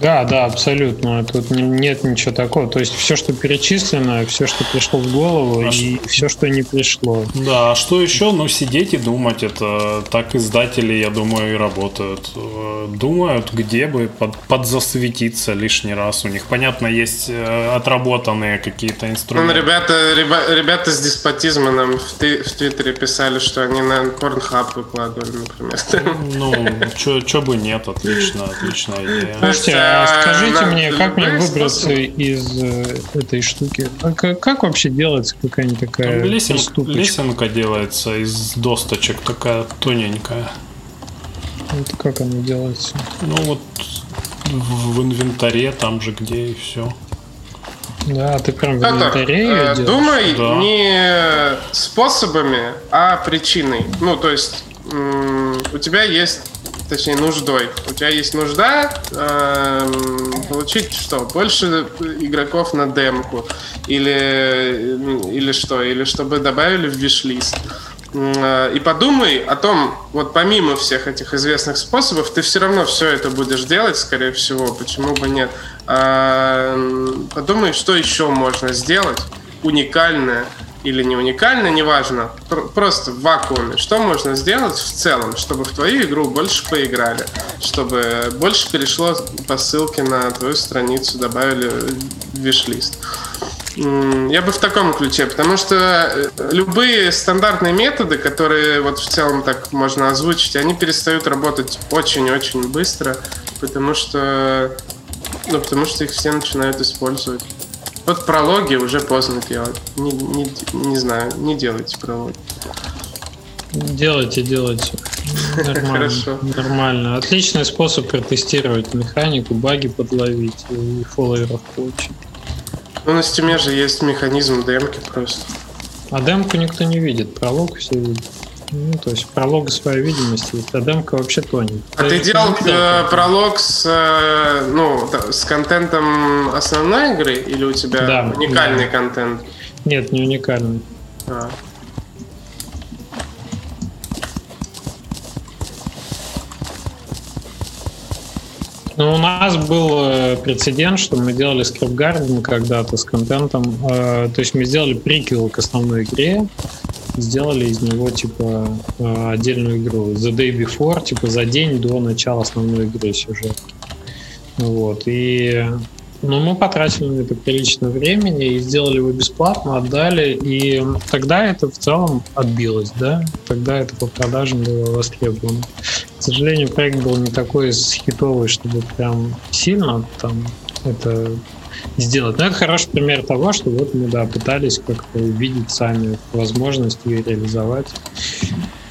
Да, да, абсолютно. Тут нет ничего такого. То есть все, что перечислено, все, что пришло в голову, а и что? все, что не пришло. Да, а что еще? Ну, сидеть и думать. Это так издатели, я думаю, и работают. Э, думают, где бы под, подзасветиться лишний раз. У них, понятно, есть э, отработанные какие-то инструменты. Ну, ребята, ребята, ребята с деспотизма нам в, в Твиттере писали, что они на Pornhub выкладывали, например. Ну, что бы нет, отлично, отличная идея. Слушайте, скажите на, мне, как мне выбраться из э, этой штуки? А как, вообще делается какая-нибудь такая лесенка делается из досточек, такая тоненькая. Вот как она делается? Ну вот в, инвентаре, там же где и все. Да, ты прям в инвентаре э, Думай да. не способами, а причиной. Ну, то есть у тебя есть точнее нуждой. У тебя есть нужда э, получить что? Больше игроков на демку или или что? Или чтобы добавили в виш-лист. Э, и подумай о том, вот помимо всех этих известных способов, ты все равно все это будешь делать, скорее всего, почему бы нет. А, подумай, что еще можно сделать уникальное, или не уникально, неважно, просто в вакууме. Что можно сделать в целом, чтобы в твою игру больше поиграли, чтобы больше перешло по ссылке на твою страницу, добавили виш-лист. Я бы в таком ключе, потому что э, любые стандартные методы, которые вот в целом так можно озвучить, они перестают работать очень-очень быстро, потому что, ну, потому что их все начинают использовать. Вот прологи уже поздно делать. Не, не, не знаю, не делайте прологи. Делайте, делайте. [laughs] Нормально. Хорошо. Нормально. Отличный способ протестировать механику, баги подловить и фолловеров получить. Ну, на стиме же есть механизм демки просто. А демку никто не видит, пролог все видят. Ну, то есть пролог своя видимость есть, а демка вообще тонет. А ты делал э, пролог с, э, ну, с контентом основной игры или у тебя да, уникальный да. контент? Нет, не уникальный. А. Ну, у нас был э, прецедент, что мы делали скриптгарден когда-то с контентом. Э, то есть мы сделали приквел к основной игре, сделали из него типа э, отдельную игру. The Day Before, типа за день до начала основной игры сюжет. Вот. И ну, мы потратили на это прилично времени и сделали его бесплатно, отдали, и тогда это в целом отбилось, да? Тогда это по продажам было востребовано. К сожалению, проект был не такой хитовый, чтобы прям сильно там это сделать. Но это хороший пример того, что вот мы, да, пытались как-то увидеть сами возможность ее реализовать.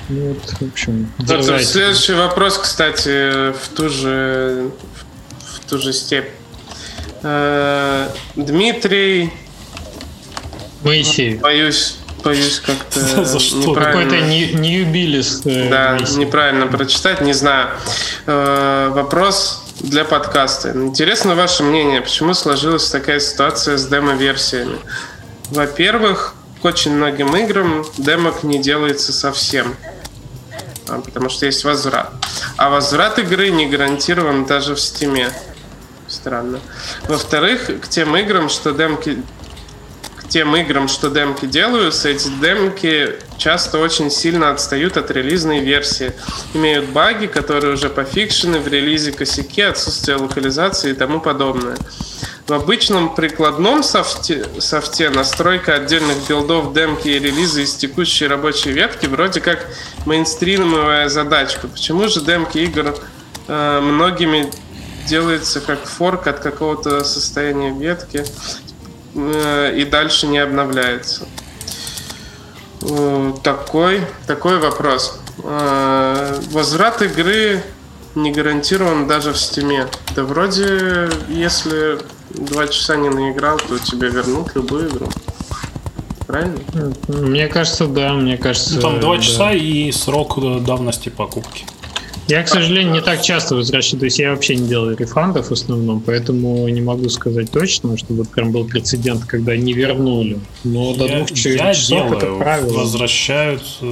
Ну, вот, в общем, Доктор, следующий вопрос, кстати, в ту же, в ту же степь. Э, Дмитрий... Моисеев. Боюсь, боюсь как-то [laughs] За что? Какой-то Ньюбилис. Э, да, неправильно прочитать, не знаю. Э, вопрос для подкаста. Интересно ваше мнение, почему сложилась такая ситуация с демо-версиями? Во-первых, к очень многим играм демок не делается совсем, а, потому что есть возврат. А возврат игры не гарантирован даже в стиме. Странно. Во-вторых, к тем играм, что демки тем играм, что демки делаются, эти демки часто очень сильно отстают от релизной версии. Имеют баги, которые уже пофикшены в релизе косяки, отсутствие локализации и тому подобное. В обычном прикладном софте, софте настройка отдельных билдов, демки и релизы из текущей рабочей ветки вроде как мейнстримовая задачка. Почему же демки игр э, многими делается как форк от какого-то состояния ветки? Э, и дальше не обновляется. Такой, такой вопрос. Э, возврат игры не гарантирован даже в стиме. Да вроде, если два часа не наиграл, то тебе вернут любую игру. Правильно? Мне кажется, да, мне кажется. Ну, там два да. часа и срок давности покупки. Я, к сожалению, не так часто возвращаю. То есть я вообще не делаю рефандов в основном, поэтому не могу сказать точно, что вот прям был прецедент, когда не вернули. Но до Я, двух я часов это делаю, правило. возвращают. э,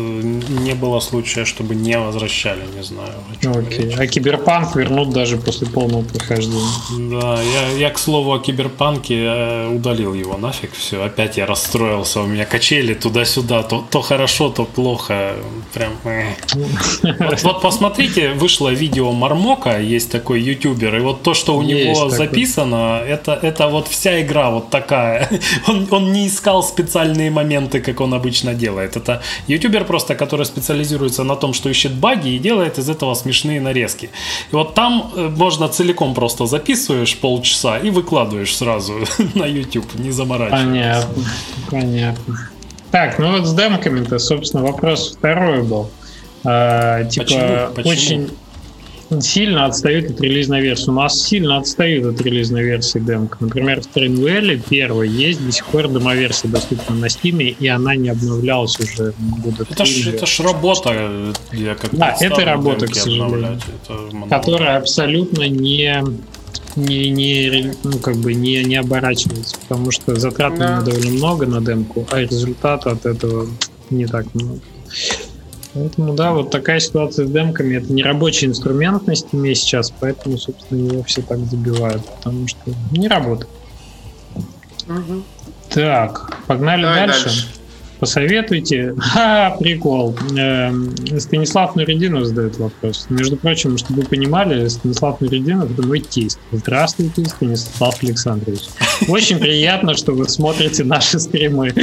Не было случая, чтобы не возвращали, не знаю. Окей. речь. А киберпанк вернут даже после полного прохождения. Да, я, я, к слову, о киберпанке э, удалил его нафиг. Все, опять я расстроился. У меня качели туда-сюда. То, то хорошо, то плохо. Прям. э. [laughs] Вот, вот посмотрите, вышло видео Мармока, есть такой ютубер, и вот то, что у Есть него такой. записано, это, это вот вся игра вот такая. [laughs] Он, он не искал специальные моменты, как он обычно делает. Это ютубер просто, который специализируется на том, что ищет баги и делает из этого смешные нарезки. И вот там э, можно целиком просто записываешь полчаса и выкладываешь сразу [laughs] на YouTube, не заморачиваясь. Понятно. Понятно. Так, ну вот с демками-то, собственно, вопрос второй был. А, типа, Почему? Почему? очень сильно отстают от релизной версии. У нас сильно отстают от релизной версии демка. Например, в Trainwell первой есть до сих пор демоверсия доступна на Steam, и она не обновлялась уже года Это три, ж, это ж работа, я как Да, это работа, к сожалению. которая абсолютно не не, не, ну, как бы не, не оборачивается, потому что затрат Да. довольно много на демку, а результата от этого не так много. Поэтому, да, вот такая ситуация с демками. Это не рабочий инструмент на Steam сейчас, поэтому, собственно, его все так забивают, потому что не работает. Мгм. Так, погнали Давай дальше. дальше. Посоветуйте. Ха, прикол. Эм, Станислав Нуридинов задает вопрос. Между прочим, чтобы вы понимали, Станислав Нуридинов это мой тесть. Здравствуйте, Станислав Александрович. Очень приятно, что вы смотрите наши стримы.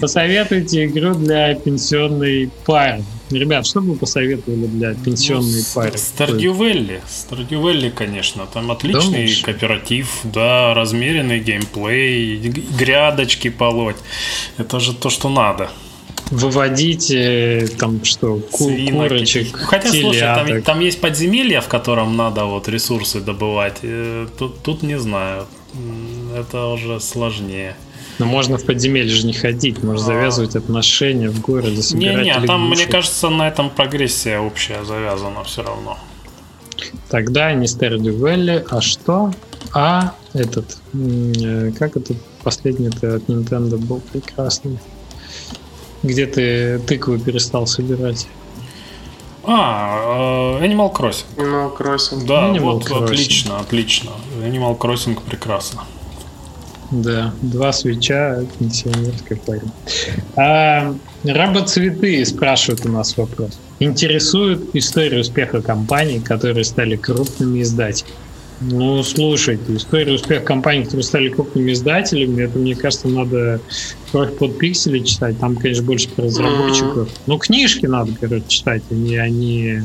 Посоветуйте игру для пенсионной пары. Ребят, что бы вы посоветовали для пенсионной пары? Стардью Вэлли. Стардью Вэлли, конечно. Там отличный Думаешь? кооператив, да, размеренный геймплей, грядочки полоть. Это же то, что надо. Выводить э, там что, ку- Свинок курочек. Хотя, слушай, там, теляток. там есть подземелье, в котором надо вот ресурсы добывать. Э, Тут, тут не знаю. Это уже сложнее. Но можно в подземелье же не ходить, можно А. завязывать отношения в городе, собирать Не-не, там, мне кажется, на этом прогрессия общая завязана все равно. Тогда не Valley, а что? А этот, э, как этот последний-то от Nintendo был прекрасный. Где ты тыквы перестал собирать? А, э, Animal Crossing. Animal Crossing. Да, Animal вот Crossing. отлично, отлично. Animal Crossing прекрасно. Да, два свеча пенсионерской паре. А, Рабоцветы спрашивают у нас вопрос. Интересует история успеха компаний, которые стали крупными издателями. Ну, слушайте, история успеха компаний, которые стали крупными издателями, это, мне кажется, надо кровь под пиксели читать. Там, конечно, больше про разработчиков. Ну, книжки надо, короче, читать, а не они э,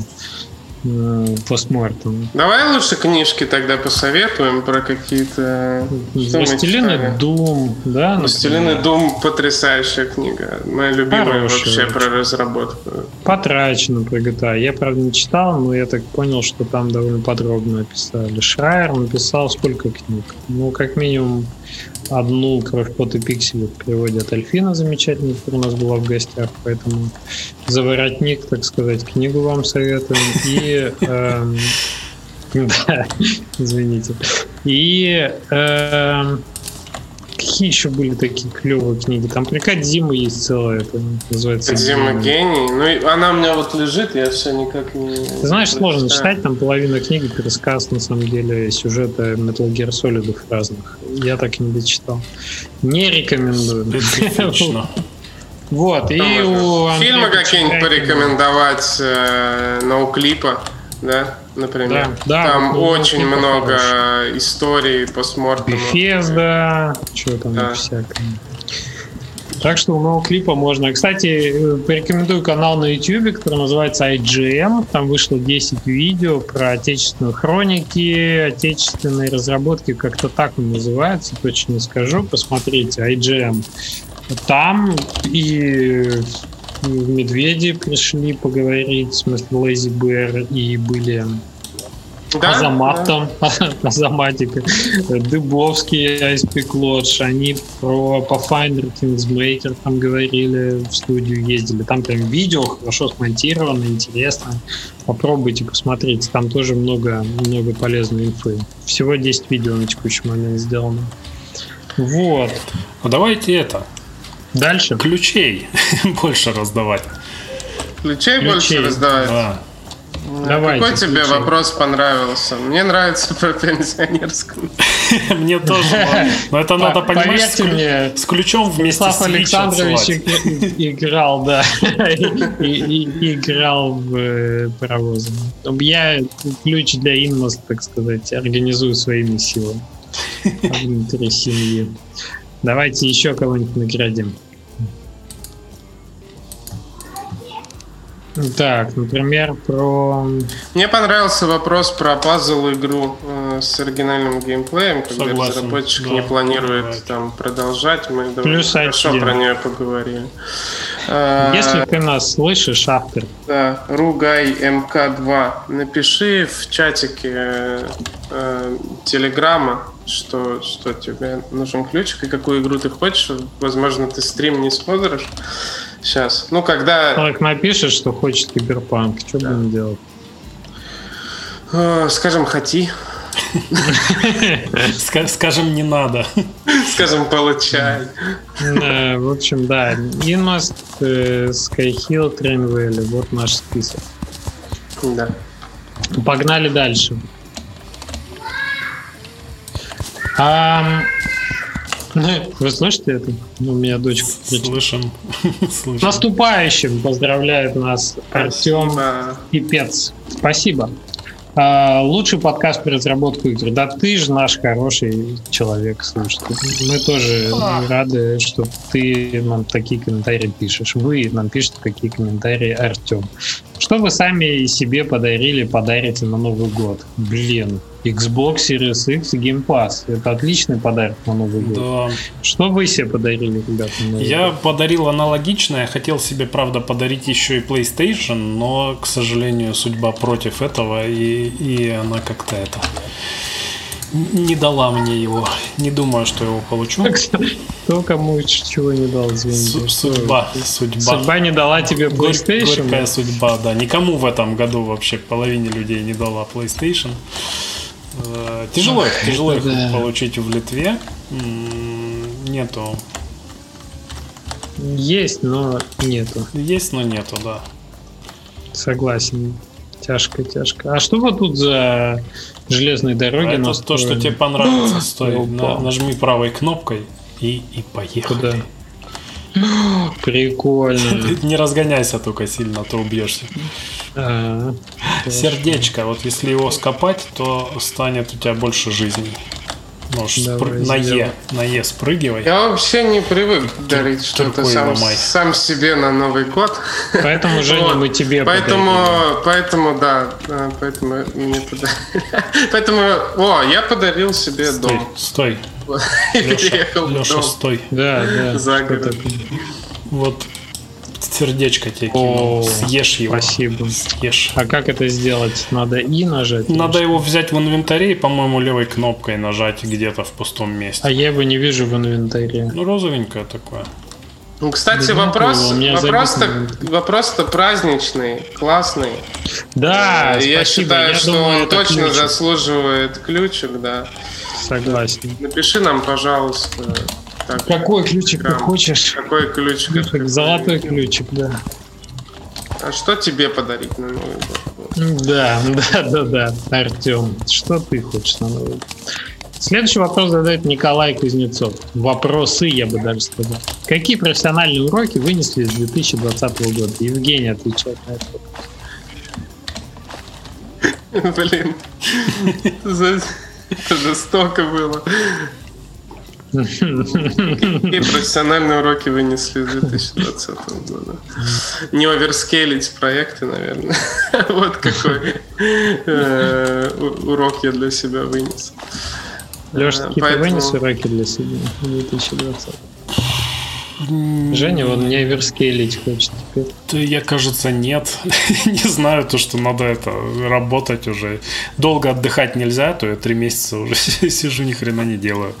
постмортом. Давай лучше книжки тогда посоветуем про какие-то... Читали? Дум, да? «Властелины например? Дум» потрясающая книга. Моя любимая Хорошая вообще про разработку. Потрачено про GTA. Я, правда, не читал, но я так понял, что там довольно подробно описали. Шрайер написал сколько книг? Ну, как минимум, одну «Кровь, пот и пиксели» в Альфина замечательный, которая у нас была в гостях, поэтому за воротник, так сказать, книгу вам советуем. И... эм, [laughs] Да, извините. И... эм, Какие еще были такие клевые книги? Там про Кодзиму есть целая, это называется Дима «Дим». гений. Ну, и она у меня вот лежит, я все никак не... Ты знаешь, сложно читать, там половина книги пересказ, на самом деле, сюжета Metal Gear Solid разных. Я так и не дочитал. Не рекомендую. Вот, и у Фильмы какие-нибудь порекомендовать, э, ноуклипа, да, например. Да, да, Там вот очень ноуклипа много хороший. историй постмортема. Bethesda, что там Да. всякое. Так что у нового клипа можно. Кстати, э, порекомендую канал на YouTube, который называется IGM. Там вышло 10 видео про отечественные хроники, отечественные разработки, как-то так он называется, точно не скажу. Посмотрите, IGM. Там и медведи пришли поговорить, в смысле Lazy Bear, и были Да, Азамат там, [laughs] Азаматика, Дыбовский, Айспик Лодж, они про Pathfinder Kingsmaker там говорили, в студию ездили. Там прям видео хорошо смонтировано, интересно. Попробуйте, посмотрите, там тоже много, много полезной инфы. Всего 10 видео на текущий момент сделано. Вот. Ну давайте это. Дальше. Ключей [laughs] больше раздавать. Ключей, Ключей. больше раздавать? Да. Давайте, Какой тебе включим. вопрос понравился? Мне нравится про пенсионерскую. [laughs] Мне тоже, но это надо понимать с ключом вместе с Александрович играл, да, [laughs] играл в э, паровозы. Я ключ для Инмос, так сказать, организую своими силами внутри семьи. Давайте еще кого-нибудь наградим. Так, например, про... Мне понравился вопрос про пазл-игру э, с оригинальным геймплеем, когда Согласен, разработчик да, не планирует да. там продолжать. Мы Плюс хорошо про нее поговорили. А, Если ты нас слышишь, автор. Да, Ругай МК2, напиши в чатике э, э, Телеграма, что, что тебе нужен ключик и какую игру ты хочешь. Возможно, ты стрим не смотришь. Сейчас. Ну, когда... Человек напишет, что хочет киберпанк. Что да. будем делать? Э, скажем, хоти. [laughs] Скажем, не надо. Скажем, получай. В общем, да. Inmast, Skyhill, Train Valley. Вот наш список. Да. Погнали дальше. А, вы слышите это? У меня дочка. Слышим. [laughs] Слышим. Наступающим поздравляет нас Артем Пипец. Спасибо. А, лучший подкаст по разработку игр. Да ты же наш хороший человек, слушай. Мы тоже а. рады, что ты нам такие комментарии пишешь. Вы нам пишете такие комментарии, Артем. Что вы сами себе подарили, подарите на Новый год? Блин, Xbox Series X и Game Pass. Это отличный подарок на Новый год. Да. Что вы себе подарили, ребята? Я год? подарил аналогичное. Хотел себе, правда, подарить еще и PlayStation, но, к сожалению, судьба против этого, и, и она как-то это не дала мне его. Не думаю, что его получу. Кто кому чего не дал, извините. Судьба, судьба. Судьба не дала тебе PlayStation? Горькая судьба, да. Никому в этом году вообще половине людей не дала PlayStation. Э, тяжело, тяжело их да. получить в Литве. Нету. Есть, но нету. Есть, но нету, да. Согласен. Тяжко, тяжко. А что вот тут за железные дороги? А это то, что тебе понравится. [gasps] Стой, на, нажми правой кнопкой и, и поехали. Куда? [gasps] Прикольно. [laughs] Не разгоняйся только сильно, а то убьешься. А, Сердечко, вот если его скопать, то станет у тебя больше жизней. Можешь спр... на Е, на Е спрыгивай. Я вообще не привык дарить что-то сам, сам себе на Новый год. Поэтому, [laughs] Женя, вот. мы тебе Поэтому, подарили. поэтому, да, поэтому мне туда. [laughs] Поэтому, о, я подарил себе стой, дом. Стой, [laughs] Леша, Леша, стой. Да, да. За город. Вот сердечко тебе кинул. Съешь его. Спасибо. Съешь. А как это сделать? Надо и нажать? Надо его взять в инвентаре и, по-моему, левой кнопкой нажать где-то в пустом месте. А я его не вижу в инвентаре. Ну, розовенькое такое. Ну, кстати, да вопрос, вопрос-то, вопрос-то праздничный, классный. Да, э, Я спасибо. считаю, я что думаю, он точно ключик. заслуживает ключик, да. Согласен. Напиши нам, пожалуйста, так, Какой ключик прям, ты хочешь? Какой ключик? ключик золотой ключик, да. А что тебе подарить на Новый год? [laughs] Да, да, да, да. Артем, что ты хочешь на Новый год? Следующий вопрос задает Николай Кузнецов. Вопросы, я бы даже сказал. Какие профессиональные уроки вынесли из 2020 года? Евгений отвечает на это. [laughs] Блин, [laughs] жестоко было. Какие профессиональные уроки вынесли с 2020 года? Не оверскейлить проекты, наверное. [laughs] Вот какой э, урок я для себя вынес. Леша, какие ты вынес уроки для себя в 2020? Женя, он не оверскейлить хочет теперь. Да, я, кажется, нет. не знаю, то, что надо это работать уже. Долго отдыхать нельзя, то я три месяца уже сижу, ни хрена не делаю.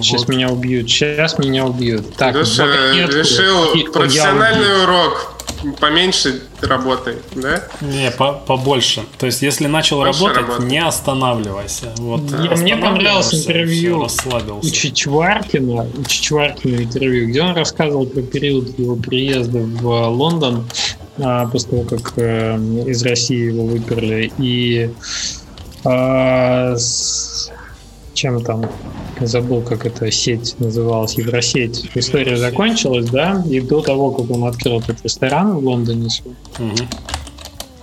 Сейчас вот. меня убьют, сейчас меня убьют. Так, Леша решил профессиональный урок поменьше работай, да? Не, по побольше. То есть, если начал Больше работать, работать, не останавливайся. Вот, да. Мне понравилось интервью у Чичваркина, у Чичваркина интервью, где он рассказывал про период его приезда в Лондон, а, после того, как э, из России его выперли. И а, чем там, забыл, как эта сеть называлась, Евросеть. История закончилась, да, и до того, как он открыл этот ресторан в Лондоне, угу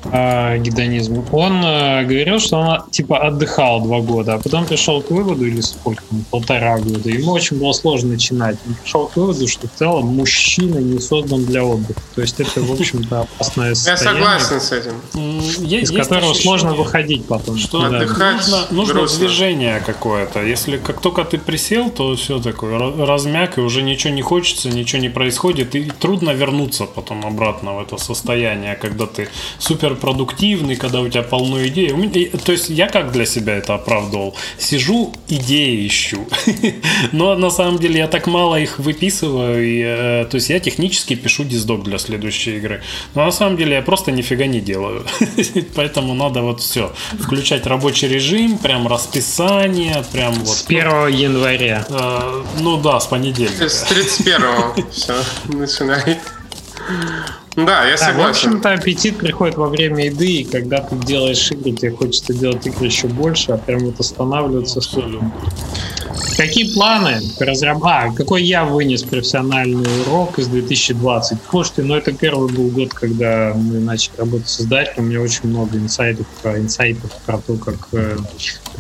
э, гедонизм, он э, говорил, что он типа отдыхал два года, а потом пришел к выводу, или сколько там, полтора года, ему очень было сложно начинать. Он пришел к выводу, что в целом мужчина не создан для отдыха. То есть это, в общем-то, опасное состояние. Я согласен с этим. Из которого сложно выходить потом. Что отдыхать нужно, нужно движение какое-то. Если как только ты присел, то все такое размяк, и уже ничего не хочется, ничего не происходит, и трудно вернуться потом обратно в это состояние, когда ты супер продуктивный, когда у тебя полно идей. То есть я как для себя это оправдывал? Сижу, идеи ищу. [laughs] Но на самом деле я так мало их выписываю. И, э, то есть я технически пишу диздок для следующей игры. Но на самом деле я просто нифига не делаю. [laughs] Поэтому надо вот все. Включать рабочий режим, прям расписание, прям вот. С 1 января. Э, ну да, с понедельника. С 31 [laughs] все, начинай. Да, я согласен. в общем-то, аппетит приходит во время еды, и когда ты делаешь игры, тебе хочется делать игры еще больше, а прям вот останавливаться Абсолютно. Какие планы по разраб... А, какой я вынес профессиональный урок из 2020? Слушайте, ну это первый был год, когда мы начали работать с издателем. У меня очень много инсайдов про инсайтов про то, как э,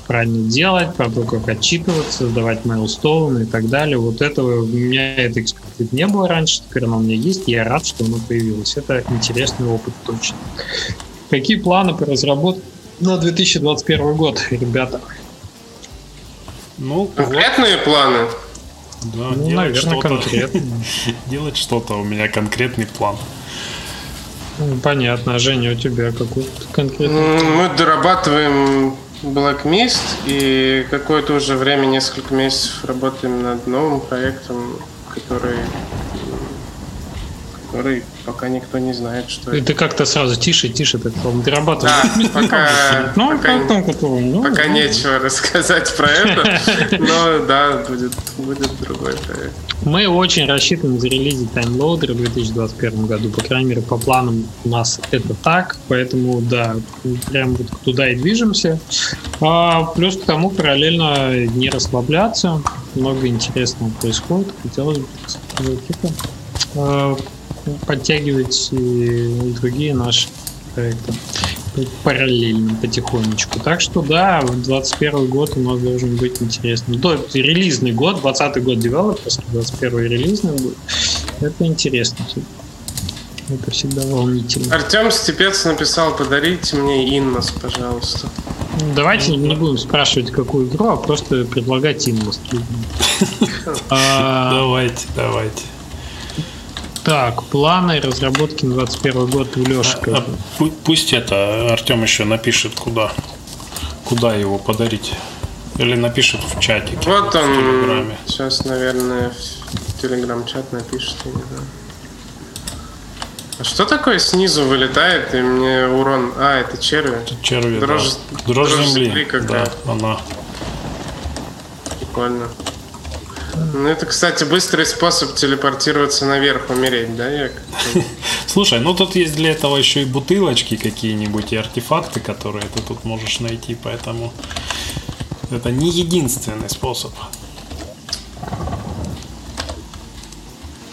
правильно делать, про то, как отчитываться, сдавать майлстоуны и так далее. Вот этого у меня этой экспертизы не было раньше, теперь она у меня есть, и я рад, что оно появилось. Это интересный опыт точно. Какие планы по разработке на 2021 год, ребята? Ну, конкретные вот. планы. Да, ну, наверное, конкретно. [laughs] делать что-то. У меня конкретный план. Ну, понятно. А Женя, у тебя какой-то конкретный Мы дорабатываем Black Mist и какое-то уже время, несколько месяцев работаем над новым проектом, который который пока никто не знает, что это. ты как-то сразу тише, тише, так дорабатываешь. Да, пока, ну, пока, потом, потом, ну, пока ну. нечего рассказать про это, [laughs] но да, будет, будет другой проект. Мы очень рассчитываем зарелизить таймлоудер в 2021 году, по крайней мере, по планам у нас это так, поэтому, да, прям вот туда и движемся. А, плюс к тому параллельно не расслабляться, много интересного происходит, хотелось бы, типа, подтягивать и другие наши проекты параллельно потихонечку. Так что да, 21 год у нас должен быть интересным. То есть релизный год, 20 год девелоперский, 21 релизный год. Это интересно. Это всегда волнительно. Артем Степец написал, подарите мне Иннос, пожалуйста. Давайте не будем спрашивать, какую игру, а просто предлагать Иннос. [laughs] Давайте, давайте. Так, планы разработки на 21 год у Леши. А, а, пусть это Артем еще напишет, куда, куда его подарить. Или напишет в чатике. Вот он. Телеграме. Сейчас, наверное, в телеграм-чат напишет, я не знаю. А что такое снизу вылетает и мне урон? А, это черви. Это черви, дрожь, да. Дрожь, дрожь земли. земли да, она. Прикольно. Ну, это, кстати, быстрый способ телепортироваться наверх, умереть, да, Як? [laughs] Слушай, ну тут есть для этого еще и бутылочки какие-нибудь, и артефакты, которые ты тут можешь найти, поэтому это не единственный способ.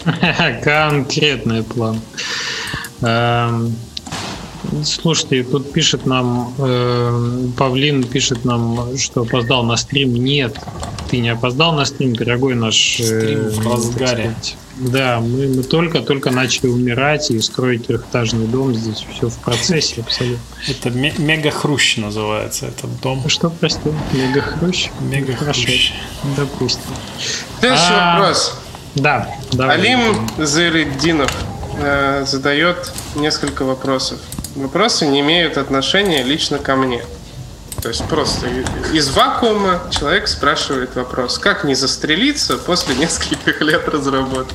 [laughs] Конкретный план. Слушайте, тут пишет нам, э, Павлин пишет нам, что опоздал на стрим. Нет, ты не опоздал на стрим, дорогой наш... Э, стрим в разгаре. Да, мы, мы только-только начали умирать и строить трехэтажный дом. Здесь все в процессе абсолютно. Это мега-хрущ называется этот дом. Что, прости? Мега-хрущ? Мега-хрущ. Допустим. Следующий а, вопрос. Да, да. Алим Зайреддинов э, задает несколько вопросов. Вопросы не имеют отношения лично ко мне. То есть просто из вакуума человек спрашивает вопрос, как не застрелиться после нескольких лет разработки?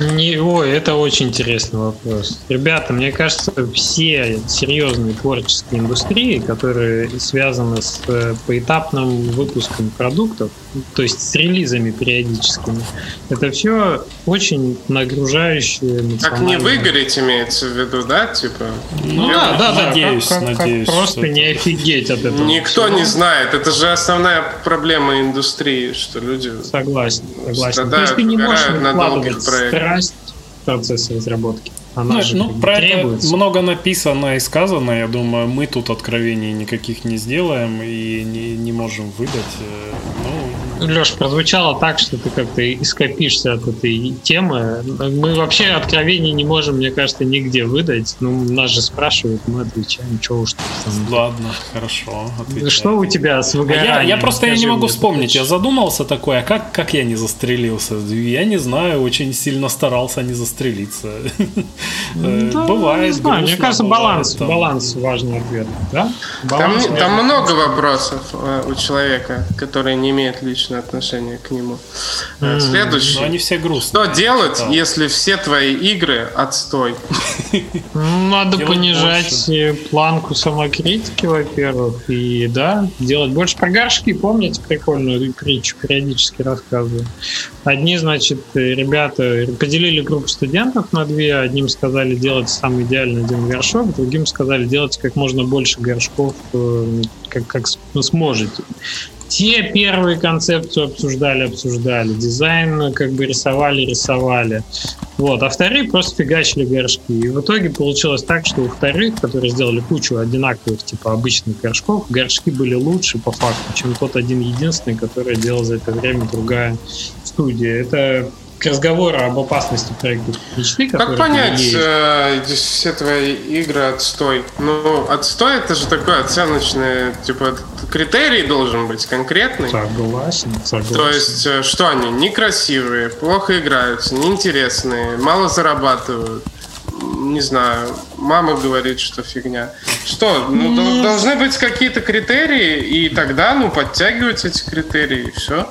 Не, ой, это очень интересный вопрос. Ребята, мне кажется, все серьезные творческие индустрии, которые связаны с э, поэтапным выпуском продуктов, то есть с релизами периодическими, это все очень нагружающие Как не выгореть имеется в виду, да? Типа, ну, да, да, да, надеюсь, как, как, надеюсь. Как просто не офигеть от этого. Никто не знает. Это же основная проблема индустрии, что люди согласен, согласен. То есть ты не можешь вкладывать страсть в процесс разработки. Она же ну, про требуется. это много написано и сказано. Я думаю, мы тут откровений никаких не сделаем и не, не можем выдать. Э, ну, Леш, прозвучало так, что ты как-то ископишься от этой темы. Мы вообще откровений не можем, мне кажется, нигде выдать. Ну, нас же спрашивают, мы отвечаем, что уж там. Ладно, хорошо. Отвечаем. Что у тебя с выгоранием? Я, я просто я не могу вспомнить. Я задумался такое, а как, как я не застрелился? Я не знаю, очень сильно старался не застрелиться. Э, да, бывает. Не знаю, мне кажется, баланс, там... баланс важный ответ. Да? Баланс там, там много вопросов э, у человека, которые не имеют личного отношения к нему. Mm. Следующий. Но они все грустные. Что делать, да. если все твои игры отстой? Надо делать понижать больше. планку самокритики, во-первых, и да, делать больше про горшки. Помните прикольную притчу, периодически рассказываю. Одни, значит, ребята поделили группу студентов на две. Одним сказали делать самый идеальный один горшок, другим сказали делать как можно больше горшков, э, как, как сможете. Те первые концепцию обсуждали, обсуждали, дизайн как бы рисовали, рисовали. Вот, а вторые просто фигачили горшки. И в итоге получилось так, что у вторых, которые сделали кучу одинаковых, типа обычных горшков, горшки были лучше по факту, чем тот один единственный, который делал за это время другая студия. Это к разговору об опасности проекта мечты. Как понять, э, все твои игры отстой? Ну, отстой это же такое оценочное, типа, критерий должен быть конкретный. Согласен, согласен. То есть, э, что они? Некрасивые, плохо играются, неинтересные, мало зарабатывают не знаю, мама говорит, что фигня. Что? Ну, mm. должны быть какие-то критерии, и тогда, ну, подтягивать эти критерии, и все.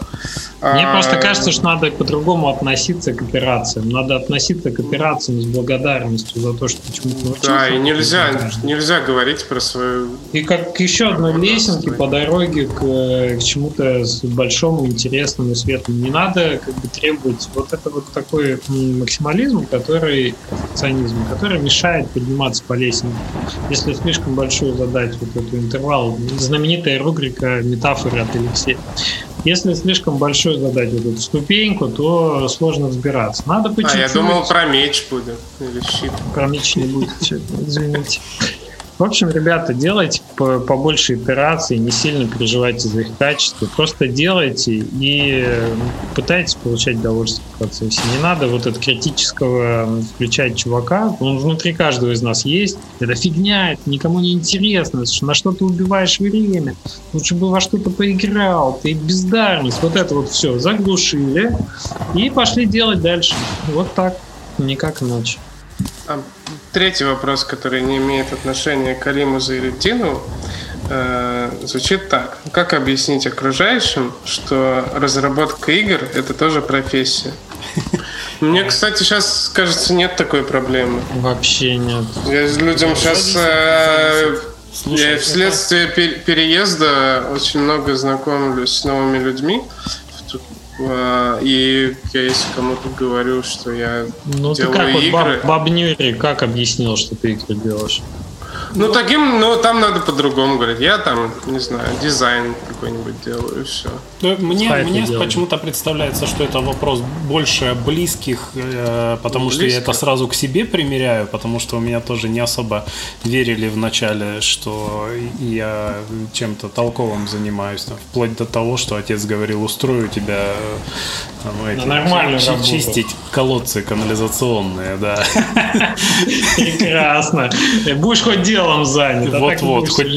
Мне а, просто кажется, что надо по-другому относиться к операциям. Надо относиться к операциям с благодарностью за то, что почему-то научился. Да, и нельзя, нельзя говорить про свою... И как еще одной лесенки по дороге к, к чему-то большому, интересному, светлому. Не надо как бы требовать вот это вот такой максимализм, который, перфекционизм, который мешает подниматься по лесенке. Если слишком большую задать вот эту интервал, знаменитая рубрика метафоры от Алексея. Если слишком большой задать эту ступеньку, то сложно взбираться. Надо по чуть-чуть. А, я думал, про меч будет. Или щит. Про меч не будет, извините. В общем, ребята, делайте побольше итераций, не сильно переживайте за их качество. Просто делайте и пытайтесь получать удовольствие в процессе. Не надо вот это критического включать чувака. Он внутри каждого из нас есть. Это фигня, это никому не интересно. На что ты убиваешь время? Лучше бы во что-то поиграл. Ты бездарность. Вот это вот все заглушили и пошли делать дальше. Вот так. Никак иначе. Третий вопрос, который не имеет отношения к Алиму Заириддину, э, звучит так. Как объяснить окружающим, что разработка игр – это тоже профессия? Мне, кстати, сейчас, кажется, нет такой проблемы. Вообще нет. Я людям сейчас... Э, я вследствие переезда очень много знакомлюсь с новыми людьми. А, и я если кому-то говорю, что я ну, делаю ты как, игры... Вот Баб, Баб Ньюри как объяснил, что ты игры делаешь? Ну, таким, ну, там надо по-другому говорить. Я там, не знаю, дизайн какой-нибудь делаю, и все. Ну, мне мне почему-то представляется, что это вопрос больше близких, э, потому близких. что я это сразу к себе примеряю, потому что у меня тоже не особо верили в начале, что я чем-то толковым занимаюсь. Там, вплоть до того, что отец говорил, устрою тебя там, эти, нормально чи- чистить колодцы канализационные, да. Прекрасно. Будешь хоть делом занят. Вот-вот, хоть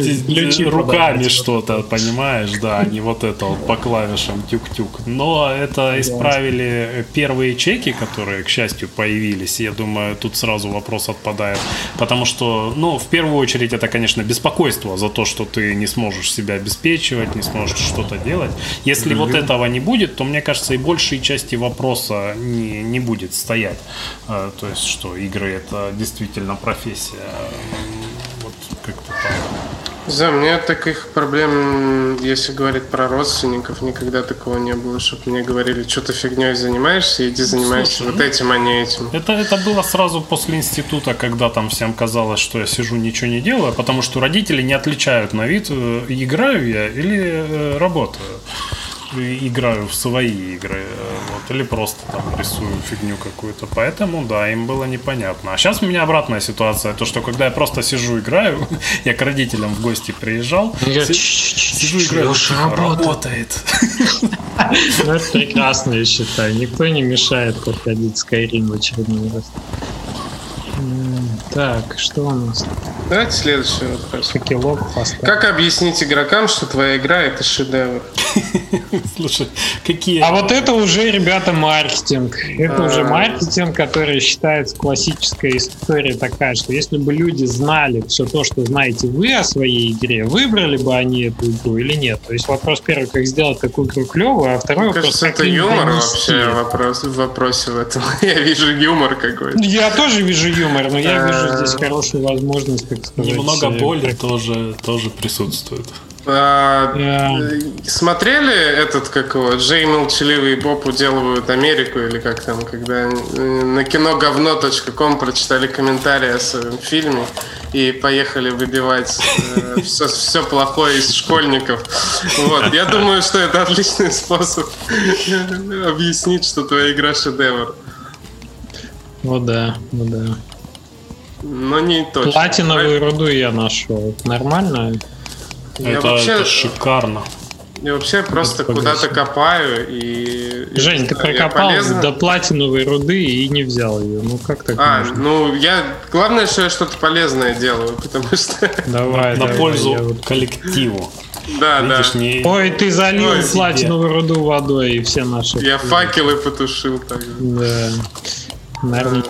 руками что-то, понимаешь, да, а не вот это вот по клавишам тюк-тюк. Но это исправили первые чеки, которые, к счастью, появились. Я думаю, тут сразу вопрос отпадает. Потому что, ну, в первую очередь, это, конечно, беспокойство за то, что ты не сможешь себя обеспечивать, не сможешь что-то делать. Если вот этого не будет, то, мне кажется, и большей части вопроса не, не будет стоять. А, то есть, что игры это действительно профессия. Вот как-то так. За, меня таких проблем, если говорить про родственников, никогда такого не было, чтобы мне говорили, что ты фигней занимаешься, иди занимайся Слушай, вот ну, этим, а не этим. Это, это было сразу после института, когда там всем казалось, что я сижу, ничего не делаю, потому что родители не отличают на вид, э, играю я или э, работаю играю в свои игры, вот, или просто там рисую фигню какую-то. Поэтому, да, им было непонятно. А сейчас у меня обратная ситуация, то, что когда я просто сижу, играю, [laughs] я к родителям в гости приезжал, сижу, играю, работает. Ну, это прекрасно, я считаю. Никто не мешает проходить Skyrim в очередной раз. Так, что у нас? Давайте следующий вопрос. Факелок, Как объяснить игрокам, что твоя игра это шедевр? [laughs] Слушай, какие... А вот это уже, ребята, маркетинг. Это уже а. маркетинг, который считается классическая история такая, что если бы люди знали все то, что знаете вы о своей игре, выбрали бы они эту игру или нет? То есть вопрос первый, как сделать такую игру клевую, а второй вопрос, это юмор вообще вопрос, в вопросе в этом. [laughs] Я вижу юмор какой-то. Я тоже вижу юмор, но я вижу тоже здесь хорошая возможность, так сказать. Немного э, боли тоже, тоже присутствует. А, yeah. Смотрели этот, как его, Джей Молчаливый и Боб уделывают Америку, или как там, когда э, на киноговно.ком прочитали комментарии о своем фильме и поехали выбивать э, [laughs] все, все плохое из школьников. Вот. Я думаю, что это отличный способ [laughs] объяснить, что твоя игра шедевр. Ну да, ну да. Но не точно. Платиновую руду я нашел. Нормально? Я это, вообще... это шикарно. Я вообще просто куда-то копаю и... Жень, ты прокопал до платиновой руды и не взял ее. Ну как так А, можно? ну я... Главное, что я что-то полезное делаю, [laughs] потому что... Давай, На давай, пользу вот... коллективу. Да, Видишь, да. Не... Ой, ты залил Ой, платиновую себе. руду водой и все наши... Я факелы потушил так. Да. Нормально.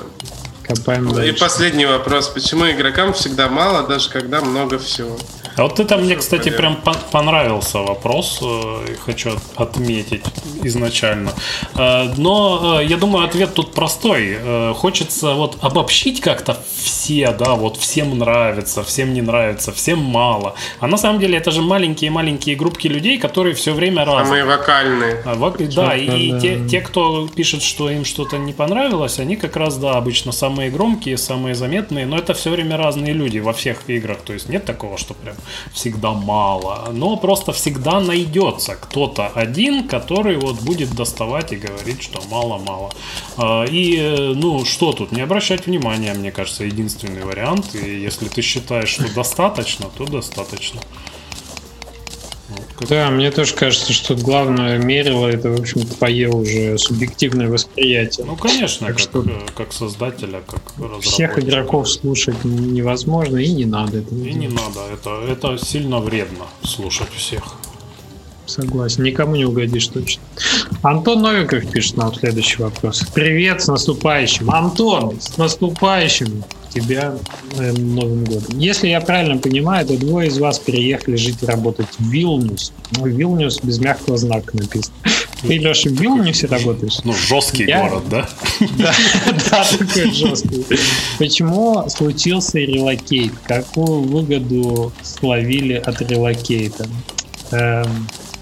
Копаем дальше. И последний вопрос. Почему игрокам всегда мало, даже когда много всего? А вот это мне, кстати, прям понравился вопрос, э, хочу отметить изначально. Э, но э, я думаю, ответ тут простой. Хочется вот обобщить как-то все, да, вот всем нравится, всем не нравится, всем мало. А на самом деле это же маленькие-маленькие группки людей, которые все время разные. Самые вокальные. А, вок... Да, и да. Те, те, кто пишет, что им что-то не понравилось, они как раз, да, обычно самые громкие, самые заметные, но это все время разные люди во всех играх. То есть нет такого, что прям всегда мало, но просто всегда найдется кто-то один, который вот будет доставать и говорить, что мало-мало. А, и, ну, что тут, не обращать внимания, мне кажется, единственный вариант, и если ты считаешь, что достаточно, то достаточно. Да, мне тоже кажется, что главное мерило это, в общем, твое уже субъективное восприятие. Ну, конечно, так как, что э, как создателя, как Всех игроков слушать невозможно и не надо. Это и не надо, это, это сильно вредно слушать всех. Согласен, никому не угодишь точно. Антон Новиков пишет нам следующий вопрос. Привет с наступающим. Антон, с наступающим тебя э, Новым годом. Если я правильно понимаю, то двое из вас переехали жить и работать в Вилнюс. Ну, Вилнюс без мягкого знака написано. Ты, Леша, в Вилнюсе работаешь? Ну, жесткий я... город, да? Да, да, такой жесткий. Почему случился relocate? Какую выгоду словили от relocate а?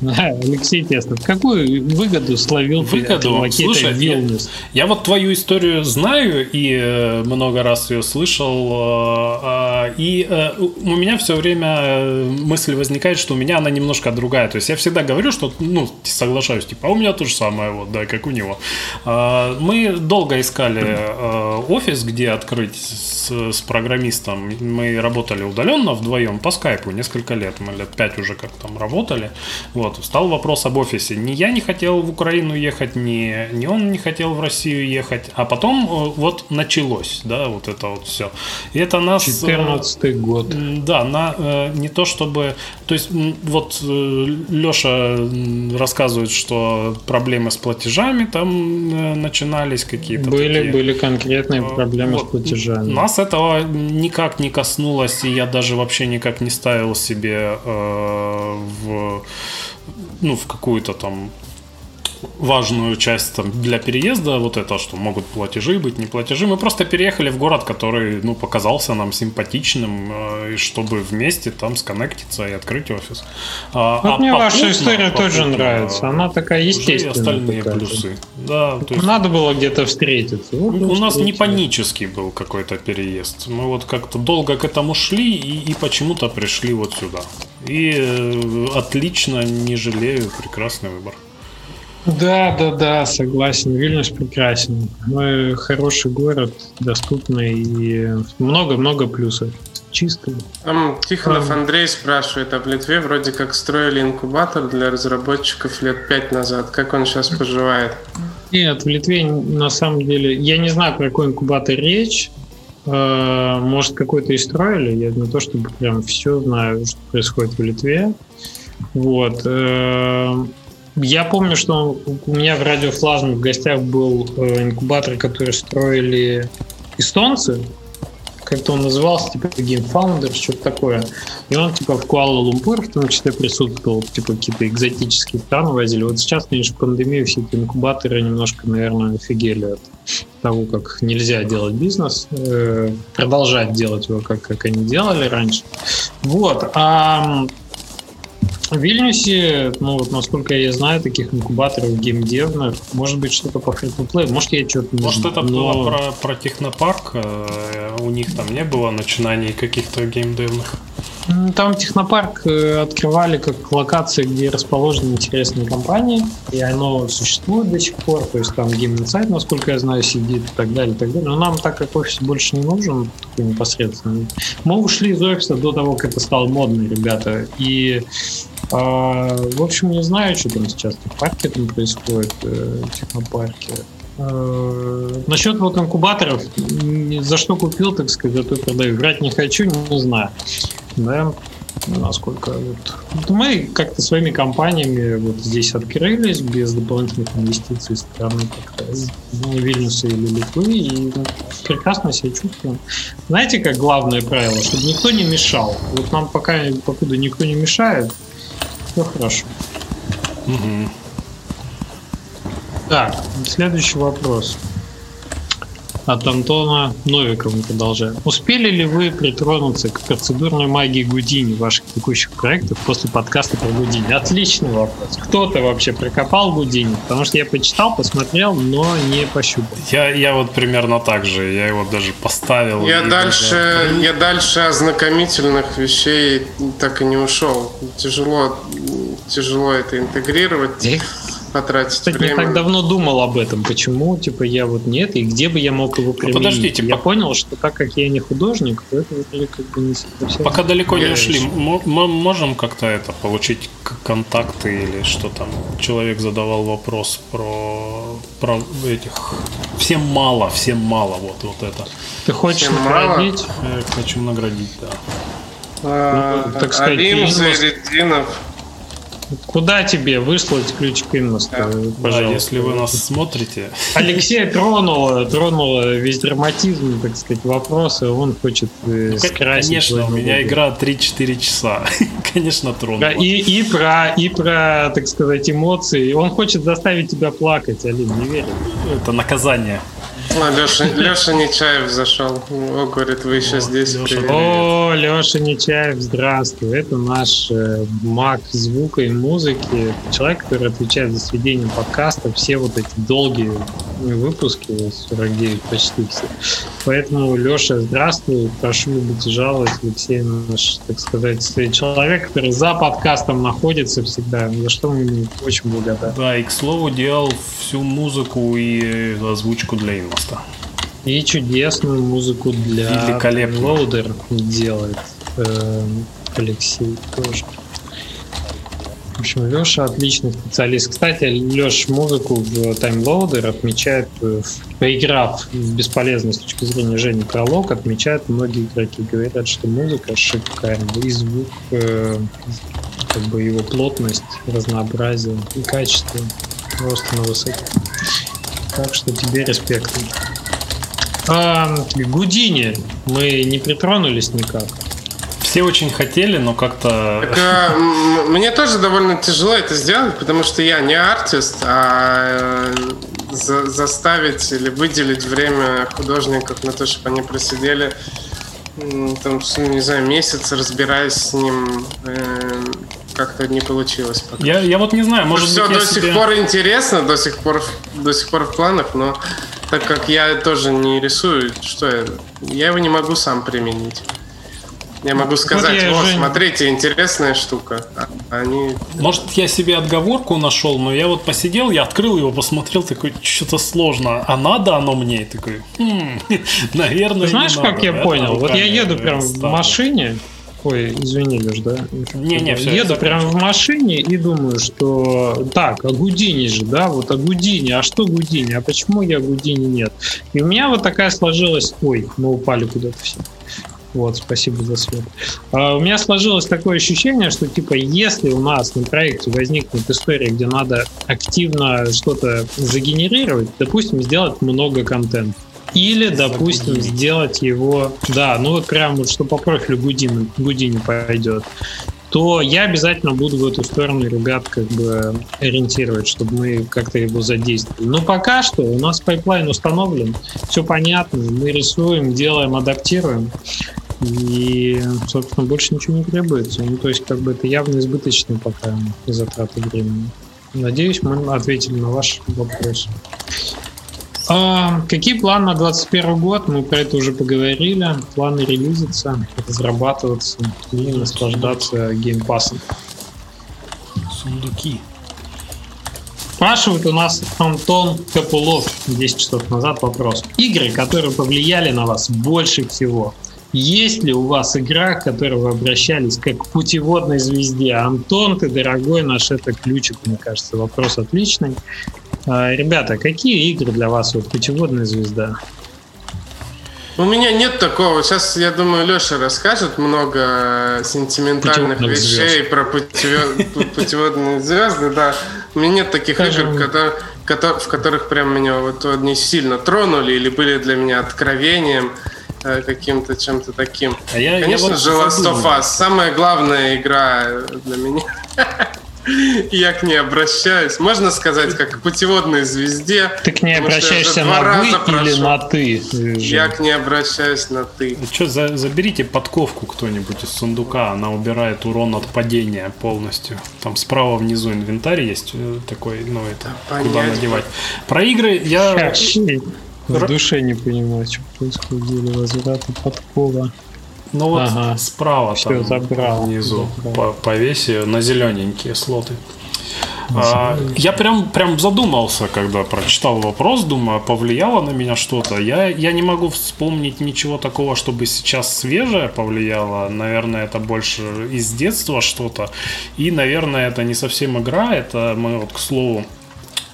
[laughs] Алексей Теснов, какую выгоду словил выгоду? Слушай, Вилнюс? Я, я вот твою историю знаю и э, много раз ее слышал, э, э, и у меня все время мысль возникает, что у меня она немножко другая. То есть я всегда говорю, что, ну, соглашаюсь, типа, а у меня то же самое, вот, да, как у него. Мы долго искали офис, где открыть с, с программистом. Мы работали удаленно вдвоем по скайпу несколько лет, мы лет пять уже как там работали. Вот. Вот, встал вопрос об офисе. Ни я не хотел в Украину ехать, ни, ни он не хотел в Россию ехать. А потом э, вот началось, да, вот это вот все. И это нас... 14 год. Да, на, не то чтобы... То есть вот Леша рассказывает, что проблемы с платежами там начинались какие-то. Были, такие. были конкретные проблемы вот. с платежами. Нас этого никак не коснулось, и я даже вообще никак не ставил себе э, в, ну, в какую-то там важную часть там, для переезда, вот это, что могут платежи быть, не платежи. Мы просто переехали в город, который ну, показался нам симпатичным, э, чтобы вместе там сконнектиться и открыть офис. А, вот а мне попутно, ваша история попутно, тоже нравится. Она такая естественная. остальные такая. плюсы. Да, то есть... Надо было где-то встретиться. Вот у нас не панический был какой-то переезд. Мы вот как-то долго к этому шли и, и почему-то пришли вот сюда. И э, отлично, не жалею, прекрасный выбор. Да, да, да, согласен. Вильнюс прекрасен. Мы хороший город, доступный и много-много плюсов. Чисто. Там Тихонов а... Андрей спрашивает, а в Литве вроде как строили инкубатор для разработчиков лет пять назад. Как он сейчас поживает? Нет, в Литве на самом деле... Я не знаю, про какой инкубатор речь. А, может, какой-то и строили. Я не то, чтобы прям все знаю, что происходит в Литве. Вот. Я помню, что у меня в радиофлазме в гостях был э, инкубатор, который строили эстонцы. Как-то он назывался, типа Game Founder, что-то такое. И он, типа, в Куала-Лумпур в том числе присутствовал, типа, какие-то экзотические страны возили. Вот сейчас, конечно, пандемию все эти инкубаторы немножко, наверное, офигели от того, как нельзя делать бизнес, э, продолжать делать его, как, как они делали раньше. Вот. А в Вильнюсе, ну вот насколько я знаю, таких инкубаторов геймдевных, может быть что-то по фри может я что-то не Может это но... было про, про технопарк, э, у них там не было начинаний каких-то геймдевных? Там технопарк э, открывали как локация, где расположены интересные компании, и оно существует до сих пор, то есть там Game Insight, насколько я знаю, сидит и так далее, и так далее. Но нам так как офис больше не нужен, такой непосредственно. Мы ушли из офиса до того, как это стало модно, ребята, и а, в общем, не знаю, что там сейчас в парке там происходит, э, в технопарке. А, насчет вот инкубаторов, за что купил, так сказать, за то продаю. Врать не хочу, не знаю. Да, насколько вот мы как-то своими компаниями вот здесь открылись без дополнительных инвестиций страны как-то Вильнюса или Литвы и прекрасно себя чувствуем. Знаете, как главное правило, чтобы никто не мешал. Вот нам пока, покуда никто не мешает, все хорошо. Угу. Так, следующий вопрос. От Антона Новикова мы продолжаем. Успели ли вы притронуться к процедурной магии Гудини ваших текущих проектов после подкаста про Гудини? Отличный вопрос. Кто-то вообще прокопал Гудини? Потому что я почитал, посмотрел, но не пощупал. Я, я вот примерно так же. Я его даже поставил. Я дальше, даже... я дальше ознакомительных вещей так и не ушел. Тяжело, тяжело это интегрировать потратить Кстати, время. Я так давно думал об этом, почему, типа, я вот нет, и где бы я мог его применить. Ну, подождите, я по... понял, что так как я не художник, то это как бы не совсем... Пока далеко не ушли, мы можем как-то это, получить контакты или что там? Человек задавал вопрос про, про этих... Всем мало, всем мало, вот, вот это. Ты хочешь всем наградить? Мало? Я хочу наградить, да. А, ну, так сказать, Алим Зайреддинов Куда тебе выслать ключ к инвесту, пожалуйста? Да, если вы нас смотрите. Алексей [laughs] тронула, тронула весь драматизм, так сказать, вопросы. Он хочет э, ну, скрасить. Конечно, у меня игра 3-4 часа. [laughs] конечно, тронула. Да, и, и, про, и про, так сказать, эмоции. Он хочет заставить тебя плакать, Алин, не верю. Это наказание. А, Леша, Леша Нечаев зашел. О, говорит, вы еще О, здесь. Леша. О, Леша Нечаев, здравствуй. Это наш э, маг звука и музыки. Человек, который отвечает за сведение подкаста. Все вот эти долгие выпуски, 49 почти все. Поэтому, Леша, здравствуй. Прошу любить и жаловать. Алексей наш, так сказать, человек, который за подкастом находится всегда. За что мы ему очень благодарны. Да, и, к слову, делал всю музыку и озвучку для Инвас просто. И чудесную музыку для Loader делает э, Алексей тоже. общем, Леша отличный специалист. Кстати, Леш музыку в таймлоудер отмечает, э, поиграв в бесполезность с точки зрения Жени пролог, отмечают многие игроки. Говорят, что музыка шикарная, и звук, э, как бы его плотность, разнообразие и качество просто на высоте. Так что тебе респект. А, Гудини мы не притронулись никак. Все очень хотели, но как-то... Так, а, мне тоже довольно тяжело это сделать, потому что я не артист, а э, за, заставить или выделить время художников на то, чтобы они просидели там, не знаю, месяц, разбираясь с ним, э, как-то не получилось. Пока. Я, я вот не знаю, может Все быть, до себе... сих пор интересно, до сих пор, до сих пор в планах, но так как я тоже не рисую, что я, я его не могу сам применить. Я могу сказать, вот, вот же... смотрите, интересная штука. А они... Может, я себе отговорку нашел, но я вот посидел, я открыл его, посмотрел, такой, что-то сложно. А надо оно мне? такой, хм, [laughs] наверное, Знаешь, как надо. я понял? Вот я еду прям в машине, Ой, извини, Леш, да? Не, не, все. Еду прямо в машине и думаю, что так, а Гудини же, да, вот а Гудини, а что Гудини, а почему я Гудини нет? И у меня вот такая сложилась, ой, мы упали куда-то все. Вот, спасибо за свет. А, у меня сложилось такое ощущение, что типа, если у нас на проекте возникнет история, где надо активно что-то загенерировать, допустим, сделать много контента. Или, допустим, сделать его, да, ну вот прям вот, что по профилю Houdini, Houdini пойдет, то я обязательно буду в эту сторону ребят как бы ориентировать, чтобы мы как-то его задействовали. Но пока что у нас pipeline установлен, все понятно, мы рисуем, делаем, адаптируем. И, собственно, больше ничего не требуется. Ну, то есть, как бы это явно избыточные пока затраты времени. Надеюсь, мы ответили на ваш вопрос. А, какие планы на 2021 год? Мы про это уже поговорили. Планы релизиться, разрабатываться и наслаждаться геймпасом. Сундуки. Спрашивает у нас Антон Капулов 10 часов назад вопрос. Игры, которые повлияли на вас больше всего – есть ли у вас игра, к которой вы обращались как к путеводной звезде? Антон, ты дорогой наш, это ключик, мне кажется, вопрос отличный. А, ребята, какие игры для вас вот путеводная звезда? У меня нет такого. Сейчас, я думаю, Леша расскажет много сентиментальных Путеводных вещей звезд. про путеводные звезды. Да, у меня нет таких игр, в которых прям меня вот они сильно тронули или были для меня откровением. Э, каким-то чем-то таким. А я, Конечно я вот же, Last of Us. Самая главная игра для меня. [laughs] Я к ней обращаюсь. Можно сказать, как к путеводной звезде. Ты к ней обращаешься на вы или на ты? Я к ней обращаюсь на ты. Ну что, за, заберите подковку кто-нибудь из сундука. Она убирает урон от падения полностью. Там справа внизу инвентарь есть э, такой, ну это, да, куда надевать. Про игры я... В душе не понимаю, что происходило. Возврата подкова. Ну вот ага. справа Все, там забрал, внизу забрал. По повеси на зелененькие слоты. А, я прям, прям задумался, когда прочитал вопрос, думаю, повлияло на меня что-то. Я, я не могу вспомнить ничего такого, чтобы сейчас свежее повлияло. Наверное, это больше из детства что-то. И, наверное, это не совсем игра. Это мы вот, к слову,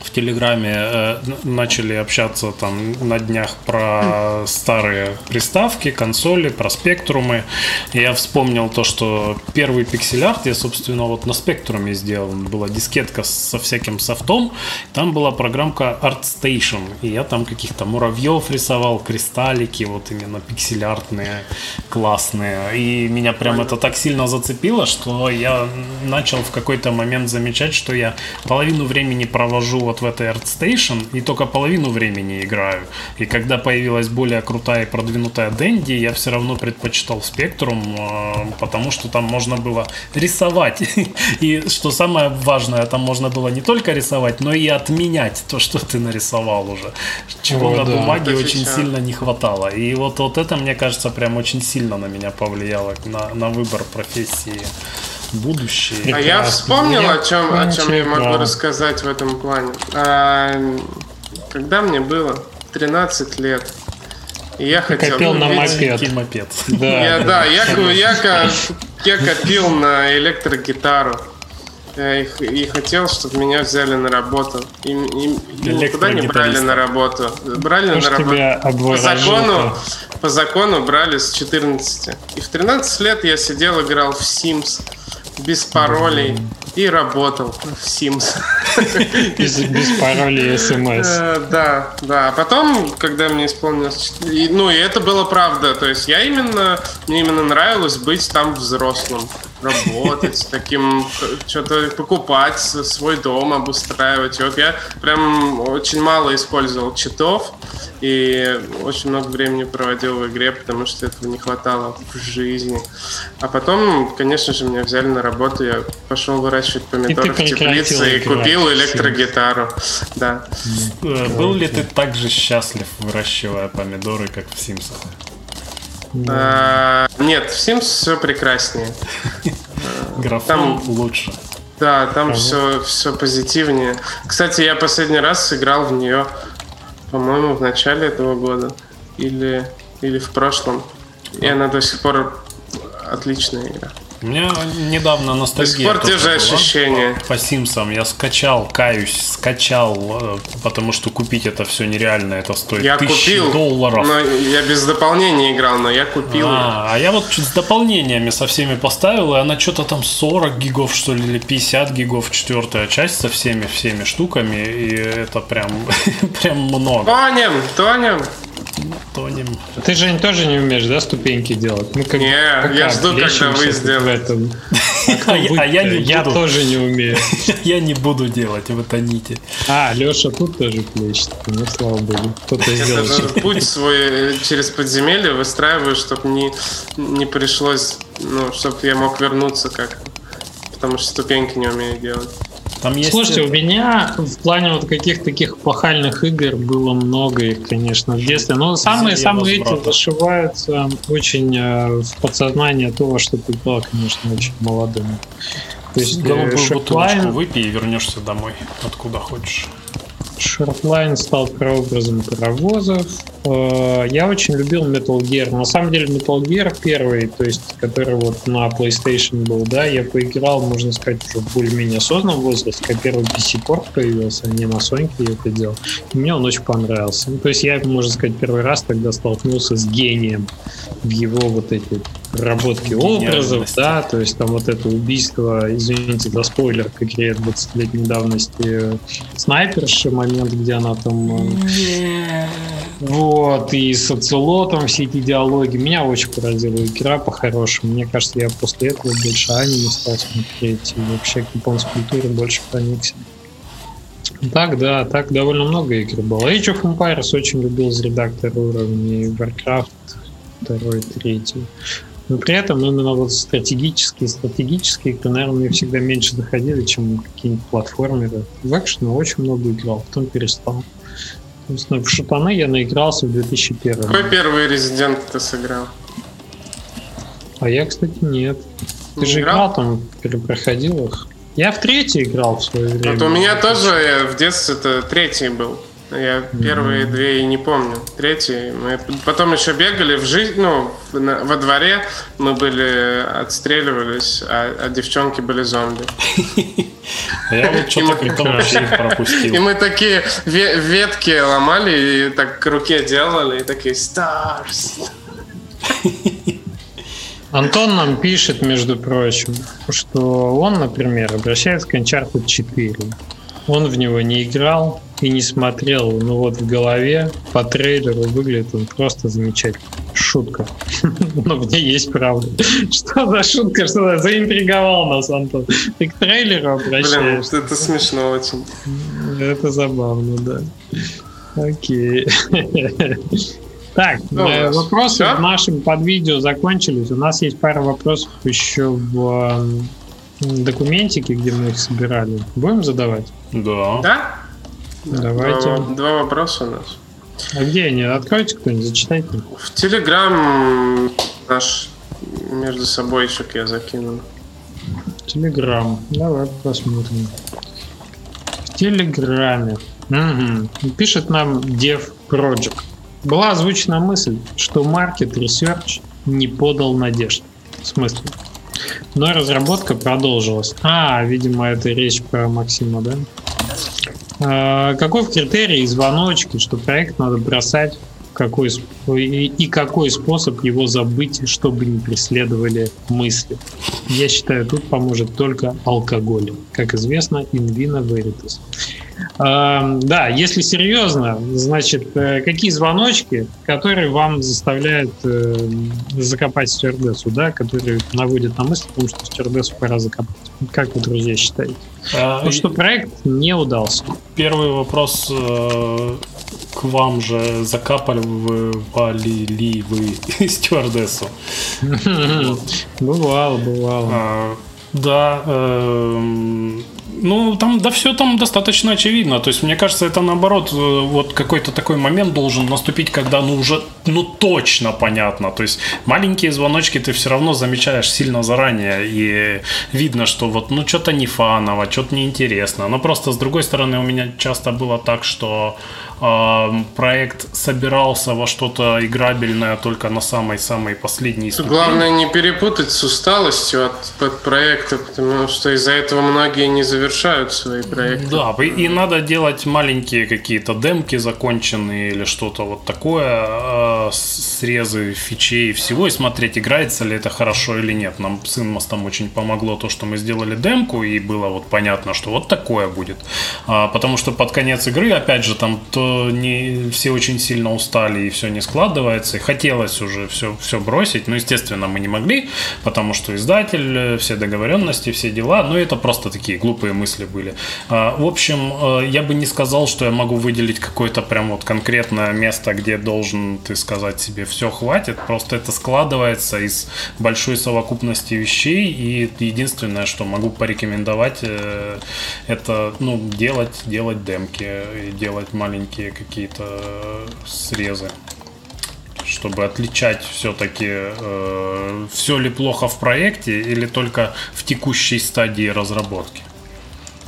в Телеграме э, начали общаться там на днях про старые приставки, консоли, про спектрумы. И я вспомнил то, что первый пиксель-арт я, собственно, вот на спектруме сделал. Была дискетка со всяким софтом. Там была программка ArtStation. И я там каких-то муравьев рисовал, кристаллики, вот именно пиксель-артные, классные. И меня прям это так сильно зацепило, что я начал в какой-то момент замечать, что я половину времени провожу вот в этой ArtStation и только половину времени играю. И когда появилась более крутая и продвинутая Dendy, я все равно предпочитал Spectrum, э, потому что там можно было рисовать. [laughs] И что самое важное, там можно было не только рисовать, но и отменять то, что ты нарисовал уже. Чего О, на да. бумаге это очень сейчас. сильно не хватало. И вот, вот это, мне кажется, прям очень сильно на меня повлияло, на, на выбор профессии будущее. А я вспомнил, о чем, о чем я могу рассказать в этом плане. А, когда мне было 13 лет, я хотел... Копил на мопед. мопед. [laughs] Да, я, да, я, я, я, я копил на электрогитару. Я их, и хотел, чтобы меня взяли на работу. И, и, никуда не брали на работу. Брали Кто на работу. По закону, по закону брали с 14. И в 13 лет я сидел, играл в Sims без паролей и работал в Sims. [laughs] Без, без паролей смс. Э, Да, да. А потом, когда мне исполнилось... и- Ну, и это было правда. То есть я именно... Мне именно нравилось быть там взрослым. Работать, таким... Что-то покупать, свой дом обустраивать. И вот я прям очень мало использовал читов. И очень много времени проводил в игре, потому что этого не хватало в жизни. А потом, конечно же, меня взяли на работу. Я пошел выращивать помидоры в теплице и купил электрогитару. Да. Э, Был ли ты так же счастлив, выращивая помидоры, как в Симсах? А, Нет, в Sims все прекраснее. [laughs] Графон лучше. Да, там все, все позитивнее. Кстати, я последний раз сыграл в нее, по-моему, в начале этого года. Или, или в прошлом. И она до сих пор отличная игра. У меня недавно ностальгия. До сих пор те же ощущения. По, Симсам. Я скачал, каюсь, скачал, э, потому что купить это все нереально. Это стоит Я тысячи купил, долларов. но я без дополнения играл, но я купил. А, а я вот с дополнениями со всеми поставил, и она что-то там 40 гигов, что ли, или 50 гигов, четвертая часть со всеми, всеми штуками, и это прям, [laughs] прям много. Тонем, тонем. Тонем. Ты же тоже не умеешь, да, ступеньки делать? Ну, как, Не, я жду, когда вы сделаете. [laughs] А я, а я не Я буду, тоже не умею. [laughs] я не буду делать, вы тоните. А, Леша тут тоже плещет. Ну, слава богу. Кто-то сделал. путь свой э, через подземелье выстраиваю, чтобы не, не пришлось, ну, чтобы я мог вернуться как Потому что ступеньки не умею делать. Там есть... Слушайте, у меня в плане вот каких таких пахальных игр было много их, конечно, в детстве. Но самые Зелье самые эти зашиваются очень э, в подсознание того, что ты был, конечно, очень молодым. То есть э, голубую бутылочку Шортлайн, выпей и вернешься домой, откуда хочешь. Шортлайн стал прообразом паровозов. Э, Я очень любил Metal Gear. На самом деле Metal Gear первый, то есть который вот на PlayStation был, да, я поиграл, можно сказать, уже в более-менее осознанном возрасте, когда первый PC-порт появился, а не на Соньке я это делал. И мне он очень понравился. Ну, то есть я, можно сказать, первый раз тогда столкнулся с гением в его вот эти разработке образов, да, то есть там вот это убийство, извините за спойлер, к игре 20-летней давности снайперши, момент, где она там э, вот, и с оцелотом все эти диалоги. Меня очень поразила игра по-хорошему. Мне кажется, я после этого больше аниме стал смотреть и вообще к японской культуре больше проникся. Так, да, так довольно много игр было. Age of Empires очень любил из редактора уровней Warcraft второй, третий. Но при этом именно вот стратегические, стратегические игры, наверное, мне всегда меньше заходили, чем какие-нибудь платформеры. В экшены очень много играл, потом перестал. То есть, ну, в шутаны я наигрался в 2001. Какой первый резидент ты сыграл? А я, кстати, нет. Ты Не же играл? играл там, перепроходил их. Я в третий играл в свое время. Вот у меня тоже я в детстве это третий был. Я первые две и не помню. Третий. Мы потом еще бегали в жизнь, ну, на- во дворе мы были, отстреливались, а, а девчонки были зомби. А Я вот что-то при том вообще их И пропустил. мы такие ве- ветки ломали и так к руке делали, и такие stars. Антон нам пишет, между прочим, что он, например, обращается к Uncharted 4. Он в него не играл и не смотрел, но вот в голове по трейлеру выглядит он просто замечательно. Шутка. [laughs] Но ней есть правда. [laughs] Что за шутка? Что за заинтриговал нас, Антон? Ты к трейлеру Блин, обращаешься? это смешно очень. Это забавно, да. Окей. [laughs] Так, Ну, э, нас вопросы в нашем под видео закончились. У нас есть пара вопросов еще в документике, где мы их собирали. Будем задавать? Да. Да? Давайте. Два, два вопроса у нас. А где они? Откройте кто-нибудь, зачитайте. В Телеграм наш между собойчик я закинул. Телеграм. Давай посмотрим. В Телеграме. Мгм. Пишет нам Dev Project. Была озвучена мысль, что Market Research не подал надежд. В смысле? Но разработка продолжилась. А, видимо, это речь про Максима, да? А, каков критерий звоночки, что проект надо бросать какой, и, какой способ его забыть, чтобы не преследовали мысли. Я считаю, тут поможет только алкоголь. Как известно, инвина veritas. А, да, если серьезно, значит, э, какие звоночки, которые вам заставляют э, закопать стюардессу, да, которые наводят на мысль, потому что стюардессу пора закопать. Как вы, друзья, считаете? Ну, что проект не удался. Первый вопрос э, к вам же закапали ли вы [laughs] стюардессу? [laughs] Бывало, бывало. А, да, эм, ну, там, да все там достаточно очевидно. То есть, мне кажется, это наоборот, э, вот какой-то такой момент должен наступить, когда, ну, уже, ну, точно понятно. То есть, маленькие звоночки ты все равно замечаешь сильно заранее, и видно, что вот, ну, что-то не фаново, что-то неинтересно. Но просто, с другой стороны, у меня часто было так, что проект собирался во что-то играбельное только на самой-самой последней ступени. Главное не перепутать с усталостью от, от проекта, потому что из-за этого многие не завершают свои проекты. Да, и, и надо делать маленькие какие-то демки законченные или что-то вот такое, э, срезы фичей и всего, и смотреть, играется ли это хорошо или нет. Нам с Инмостом очень помогло то, что мы сделали демку, и было вот понятно, что вот такое будет. А, потому что под конец игры, опять же, там то не все очень сильно устали и все не складывается. И хотелось уже все, все бросить. Но, естественно, мы не могли, потому что издатель, э, все договоренности, все дела. Но это просто такие глупые мысли были. А, в общем, э, я бы не сказал, что я могу выделить какое-то прям вот конкретное место, где должен ты сказать себе все хватит. Просто это складывается из большой совокупности вещей. И единственное, что могу порекомендовать, э, это ну, делать, делать демки, делать маленькие маленькие какие-то срезы чтобы отличать все-таки, э, все ли плохо в проекте или только в текущей стадии разработки.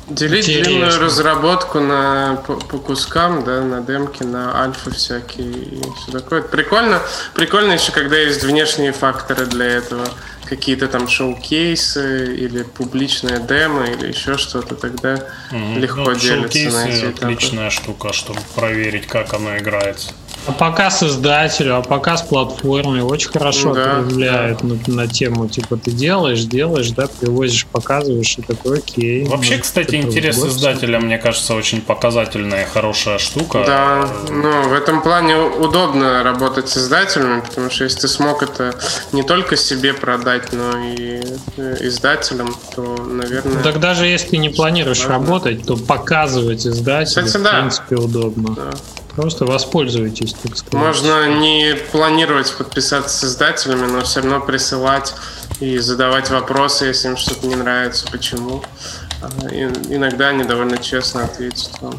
Делить Интересно. длинную разработку на, по, по кускам, да, на демки, на альфа всякие и все такое. Прикольно, прикольно еще, когда есть внешние факторы для этого какие-то там шоу-кейсы или публичная демо или еще что-то, тогда mm-hmm. легко ну, делиться на эти этапы. отличная штука, чтобы проверить, как оно играется. А показ издателю, а показ платформе очень хорошо да, влияет да. На, на тему, типа ты делаешь, делаешь, да, привозишь, показываешь, и такой окей. Вообще, кстати, интерес издателя, мне кажется, очень показательная, хорошая штука. Да, ну, в этом плане удобно работать с издателями, потому что если ты смог это не только себе продать, но и издателям, то, наверное... Так даже если не планируешь важно. работать, то показывать издателю, кстати, в да. принципе, удобно. Да. Просто воспользуйтесь, так сказать. Можно не планировать подписаться с издателями, но все равно присылать и задавать вопросы, если им что-то не нравится, почему. А, и иногда они довольно честно ответят вам.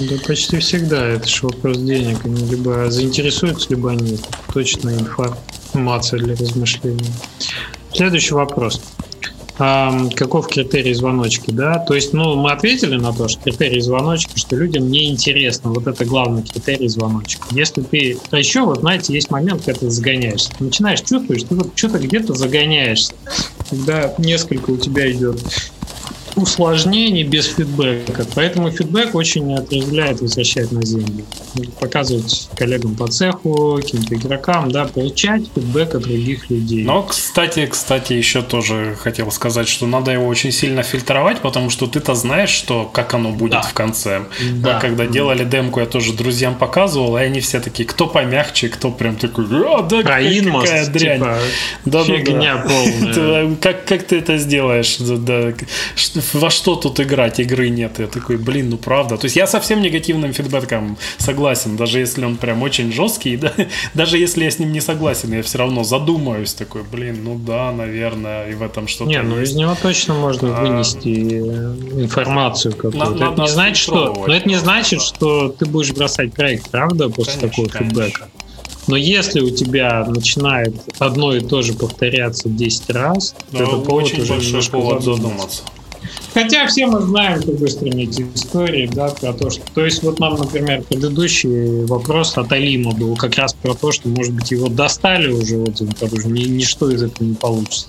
Да почти всегда. Это же вопрос денег. Они либо заинтересуются, либо нет. Точная информация для размышления. Следующий вопрос. Каков критерий звоночки, да, то есть, ну, мы ответили на то, что критерий звоночки, что людям не интересно, вот это главный критерий звоночки. Если ты, а еще, вот, знаете, есть момент, когда ты загоняешься, начинаешь чувствовать, что ты что-то где-то загоняешься, когда несколько у тебя идет усложнений без фидбэка. Поэтому фидбэк очень отрезвляет, возвращает на землю. Показывать коллегам по цеху, каким-то игрокам, да, получать фидбэк от других людей. Но, кстати, кстати, еще тоже хотел сказать, что надо его очень сильно фильтровать, потому что ты-то знаешь, что как оно будет да. в конце. Да. Мы когда делали демку, я тоже друзьям показывал, и они все такие, кто помягче, кто прям такой, а, да, какая, инмост, какая дрянь. Типа, да, фигня да, да. полная. [laughs] как, как ты это сделаешь? Да, во что тут играть, игры нет. Я такой, блин, ну правда. То есть я со всем негативным фидбэком согласен, даже если он прям очень жесткий, [laughs] да, даже если я с ним не согласен, я все равно задумаюсь такой, блин, ну да, наверное, и в этом что-то Не, ну из него точно можно вынести а, информацию какую-то. Это не значит, что, но это не значит, что ты будешь бросать проект, правда, после конечно, такого конечно. фидбэка. Но если у тебя начинает одно и то же повторяться 10 раз, то это повод очень уже большой повод задуматься. Хотя все мы знаем, как быстро эти истории, да, про то, что... То есть вот нам, например, предыдущий вопрос от Алима был как раз про то, что, может быть, его достали уже, вот, уже ни, ничто из этого не получится.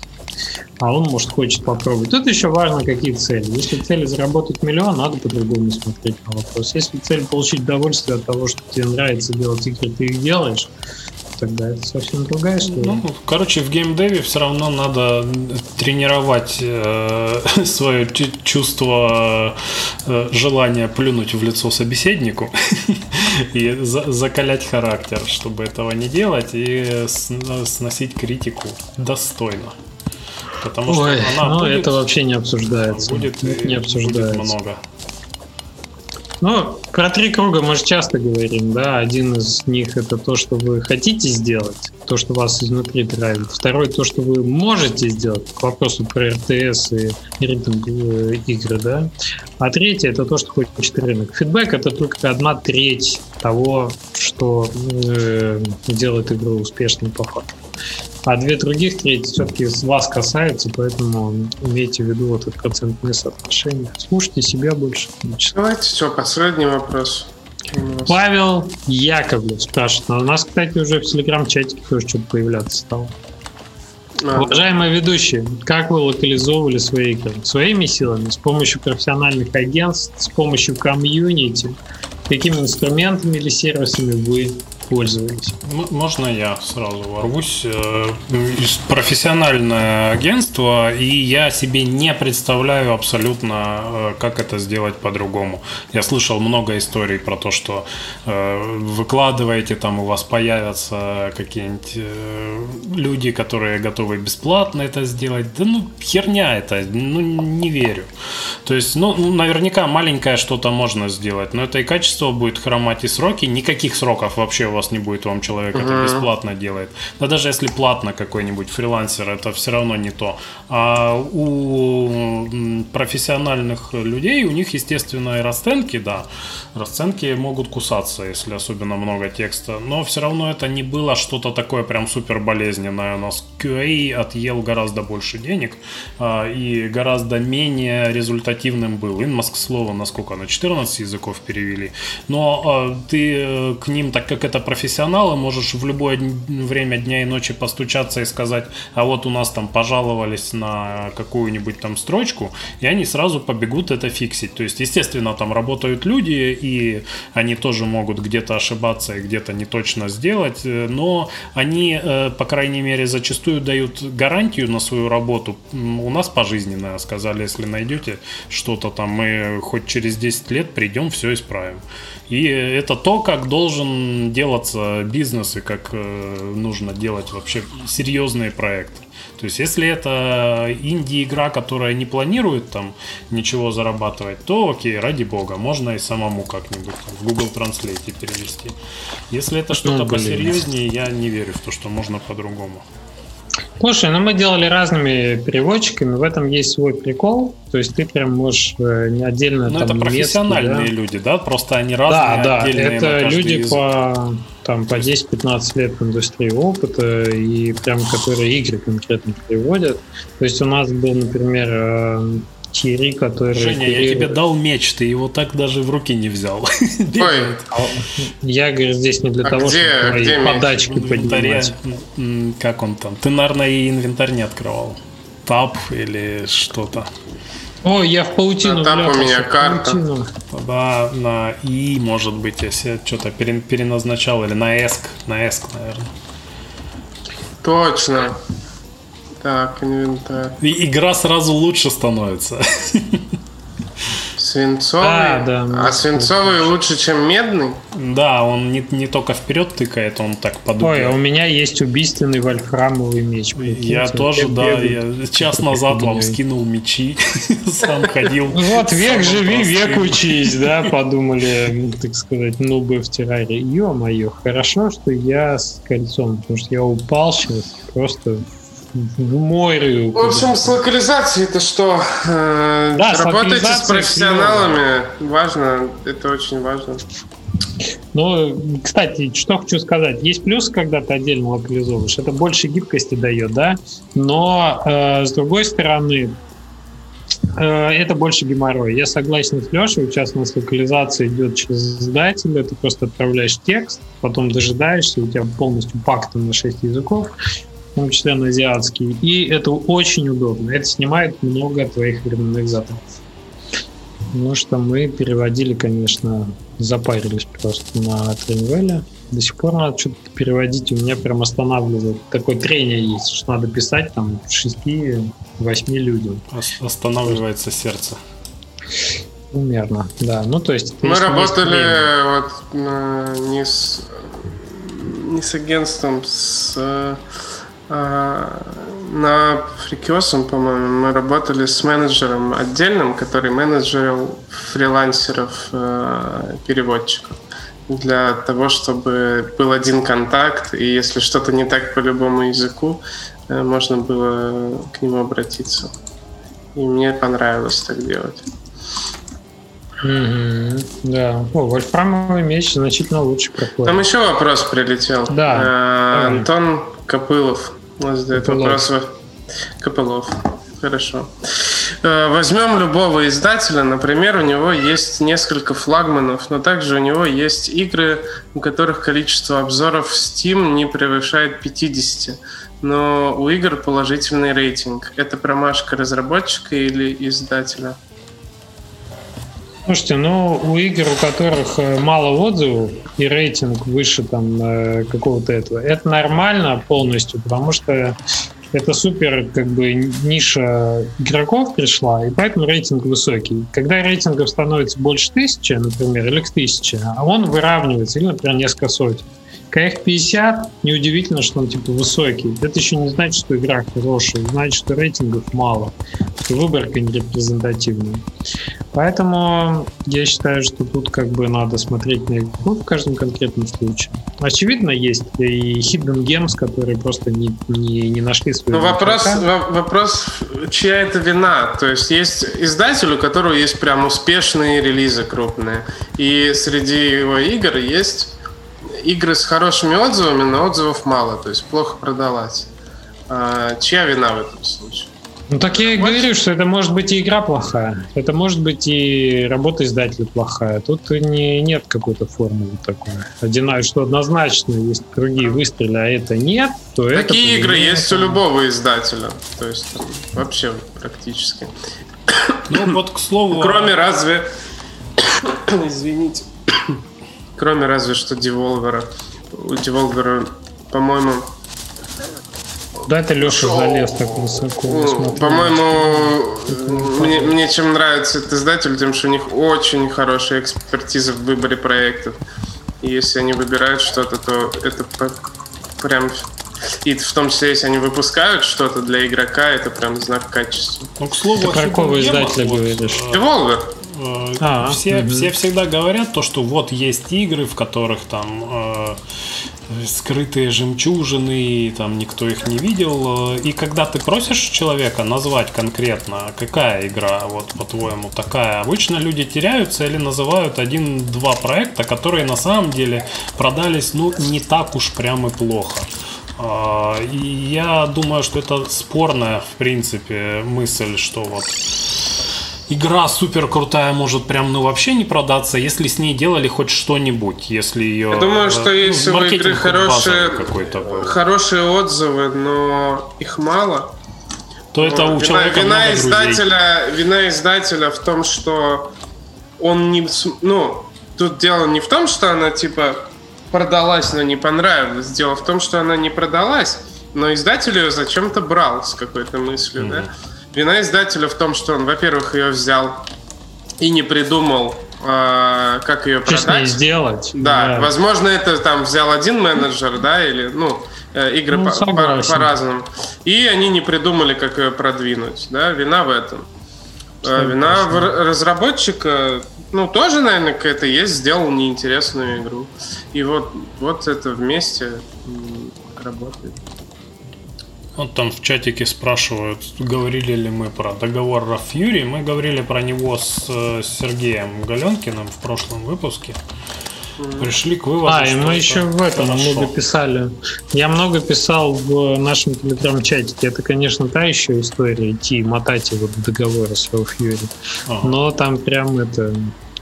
а он, может, хочет попробовать. Тут еще важно, какие цели. Если цель заработать миллион, надо по-другому смотреть на вопрос. Если цель получить удовольствие от того, что тебе нравится делать игры, ты их делаешь, тогда это совсем другая история. Ну, короче, в геймдеве все равно надо тренировать э, [laughs] свое чувство э, желания плюнуть в лицо собеседнику [laughs] и за закалять характер, чтобы этого не делать и сносить критику достойно. Потому Ой, что она ну, будет, это вообще не обсуждается. Будет, не обсуждается. Будет много. Ну, про три круга мы же часто говорим, да. Один из них это то, что вы хотите сделать, то, что вас изнутри драйвит. Второй то, что вы можете сделать, к вопросу про РТС и ритм э, игры, да. А третье это то, что хочет рынок. Фидбэк это только одна треть того, что э, делает игру успешной по факту. А две других трети все-таки вас касаются, поэтому имейте в виду вот это процентное соотношение. Слушайте себя больше. Давайте все, последний вопрос. Павел Яковлев спрашивает. А у нас, кстати, уже в телеграм-чатике тоже что-то появляться стало. А. Уважаемые ведущие, как вы локализовывали свои игры? Своими силами, с помощью профессиональных агентств, с помощью комьюнити? Какими инструментами или сервисами вы пользовались. Можно я сразу ворвусь? Э, профессиональное агентство, и я себе не представляю абсолютно, э, как это сделать по-другому. Я слышал много историй про то, что э, выкладываете, там у вас появятся какие-нибудь люди, которые готовы бесплатно это сделать. Да ну, херня это, ну, не верю. То есть, ну, ну наверняка маленькое что-то можно сделать, но это и качество будет хромать, и сроки. Никаких сроков вообще у вас вас не будет, вам человек uh-huh. это бесплатно делает. Да даже если платно какой-нибудь фрилансер, это все равно не то. А у профессиональных людей, у них, естественно, и расценки, да, расценки могут кусаться, если особенно много текста, но все равно это не было что-то такое прям супер болезненное. У нас QA отъел гораздо больше денег а, и гораздо менее результативным был. Инмаск слово, насколько на 14 языков перевели. Но а, ты э, к ним, так как это профессионалы, можешь в любое время дня и ночи постучаться и сказать, а вот у нас там пожаловались на какую-нибудь там строчку, и они сразу побегут это фиксить. То есть, естественно, там работают люди, и они тоже могут где-то ошибаться и где-то не точно сделать, э, но они, э, по крайней мере, зачастую дают гарантию на свою работу. У нас пожизненная, сказали, если найдете что-то там, мы хоть через 10 лет придем, все исправим. И это то, как должен делаться бизнес и как э, нужно делать вообще серьезные проекты. То есть, если это инди-игра, которая не планирует там ничего зарабатывать, то окей, ради бога, можно и самому как-нибудь в Google Translate перевести. Если это что-то посерьезнее, я не верю в то, что можно по-другому. Слушай, ну мы делали разными переводчиками, в этом есть свой прикол. То есть ты прям можешь э, не отдельно. Ну, это профессиональные да? люди, да? Просто они разные. Да, да. Это люди язык. по там по 10-15 лет индустрии опыта и прям которые игры конкретно переводят. То есть у нас был, например, э, Тири, который... Женя, я тебе дал меч, ты его так даже в руки не взял. [laughs] Ой. Я говорю, здесь не для а того, где, чтобы где подачки поднимать. Как он там? Ты, наверное, и инвентарь не открывал. Тап или что-то. Ой, я в паутину Тап у меня карта. Да, на И, может быть, если что-то переназначал, или на ESC, на ESC, наверное. Точно. Так, инвентарь. И игра сразу лучше становится. Свинцовый? А, да, а свинцовый лучше, чем медный? Да, он не, не только вперед тыкает, он так подумает. Ой, а у меня есть убийственный вольфрамовый меч. Я тоже, да. Я час назад вам скинул мечи, [laughs] сам ходил. Вот век живи, век учись, да, подумали, так сказать, нубы в терраре. Ё-моё, хорошо, что я с кольцом, потому что я упал сейчас просто в море. В общем, с локализацией это что? Э, да, Работайте с, с профессионалами. Важно, это очень важно. Ну, кстати, что хочу сказать. Есть плюс, когда ты отдельно локализовываешь. Это больше гибкости дает, да? Но, э, с другой стороны, э, это больше геморрой. Я согласен с Лешей. Сейчас у нас локализация идет через издателя. Ты просто отправляешь текст, потом дожидаешься, у тебя полностью пакт на 6 языков в том числе на азиатские. И это очень удобно. Это снимает много твоих временных затрат. Потому что мы переводили, конечно, запарились просто на Тренвеле. До сих пор надо что-то переводить. У меня прям останавливает. Такое трение есть, что надо писать там 6-8 людям. Останавливается сердце. Примерно, да. Ну, то есть... Мы работали вот не с, не с агентством, с на Фрикиосом, по-моему, мы работали с менеджером отдельным, который менеджерил фрилансеров, э, переводчиков для того, чтобы был один контакт, и если что-то не так по любому языку, э, можно было к нему обратиться. И мне понравилось так делать. Mm-hmm. Да. О, вольфрамовый меч значительно лучше проходит. Там еще вопрос прилетел. Да. Э, Антон Копылов задает вопрос. Копылов. Хорошо. Э, возьмем любого издателя, например, у него есть несколько флагманов, но также у него есть игры, у которых количество обзоров в Steam не превышает 50, но у игр положительный рейтинг. Это промашка разработчика или издателя? Слушайте, ну у игр, у которых э, мало отзывов и рейтинг выше там э, какого-то этого, это нормально полностью, потому что это супер как бы ниша игроков пришла, и поэтому рейтинг высокий. Когда рейтингов становится больше тысячи, например, или к тысяче, а он выравнивается, или, например, несколько сотен. КФ-50, неудивительно, что он типа высокий. Это еще не значит, что игра хорошая, значит, что рейтингов мало, что выборка не репрезентативная. Поэтому я считаю, что тут как бы надо смотреть на игру в каждом конкретном случае. Очевидно, есть и hidden games, которые просто не, не, не нашли своего. Ну, вопрос, вопрос, чья это вина? То есть есть издатель, у которого есть прям успешные релизы крупные, и среди его игр есть игры с хорошими отзывами, но отзывов мало, то есть плохо продалась. А, чья вина в этом случае? Ну так я и говорю, что это может быть и игра плохая, это может быть и работа издателя плохая. Тут не, нет какой-то формулы такой. Одинаково, что однозначно есть другие выстрелы, а это нет, то Такие это... Такие игры есть у любого издателя. То есть там, вообще практически. Ну вот к слову... Кроме разве... [coughs] Извините. Кроме разве что Devolver. У Devolver, по-моему... Да, это Леша залез так высоко. Ну, по-моему, мне, мне чем нравится этот издатель, тем, что у них очень хорошая экспертиза в выборе проектов. И если они выбирают что-то, то это прям и в том числе, если они выпускают что-то для игрока, это прям знак качества. Ну, к слову, какого издателя говоришь? Devolver. Э, а, все, угу. все всегда говорят то, что вот есть игры, в которых там э, скрытые жемчужины, там никто их не видел. И когда ты просишь человека назвать конкретно, какая игра, вот по-твоему, такая, обычно люди теряются или называют один-два проекта, которые на самом деле продались, ну, не так уж прям и плохо. А, и я думаю, что это спорная, в принципе, мысль, что вот игра супер крутая может прям ну вообще не продаться, если с ней делали хоть что-нибудь, если ее. Я думаю, что ну, если у игры хорошие, хорошие отзывы, но их мало, то это у вина, человека вина много издателя, друзей. вина издателя в том, что он не, ну тут дело не в том, что она типа продалась, но не понравилась. Дело в том, что она не продалась, но издатель ее зачем-то брал с какой-то мыслью, mm-hmm. да. Вина издателя в том, что он, во-первых, ее взял и не придумал, э, как ее продать. Что сделать. Да, да, возможно, это там взял один менеджер, да, или, ну, э, игры ну, по- по- по-разному. И они не придумали, как ее продвинуть, да, вина в этом. Э, согласен. Вина в разработчика, ну, тоже, наверное, какая-то есть, сделал неинтересную игру. И вот, вот это вместе работает. Вот там в чатике спрашивают, говорили ли мы про договор Раф Фьюри. Мы говорили про него с, с Сергеем Галенкиным в прошлом выпуске. Пришли к выводу. А, и мы еще в этом хорошо. много писали. Я много писал в нашем телеграм-чатике. Это, конечно, та еще история идти мотать его до договора с Раф Фьюри. Ага. Но там прям это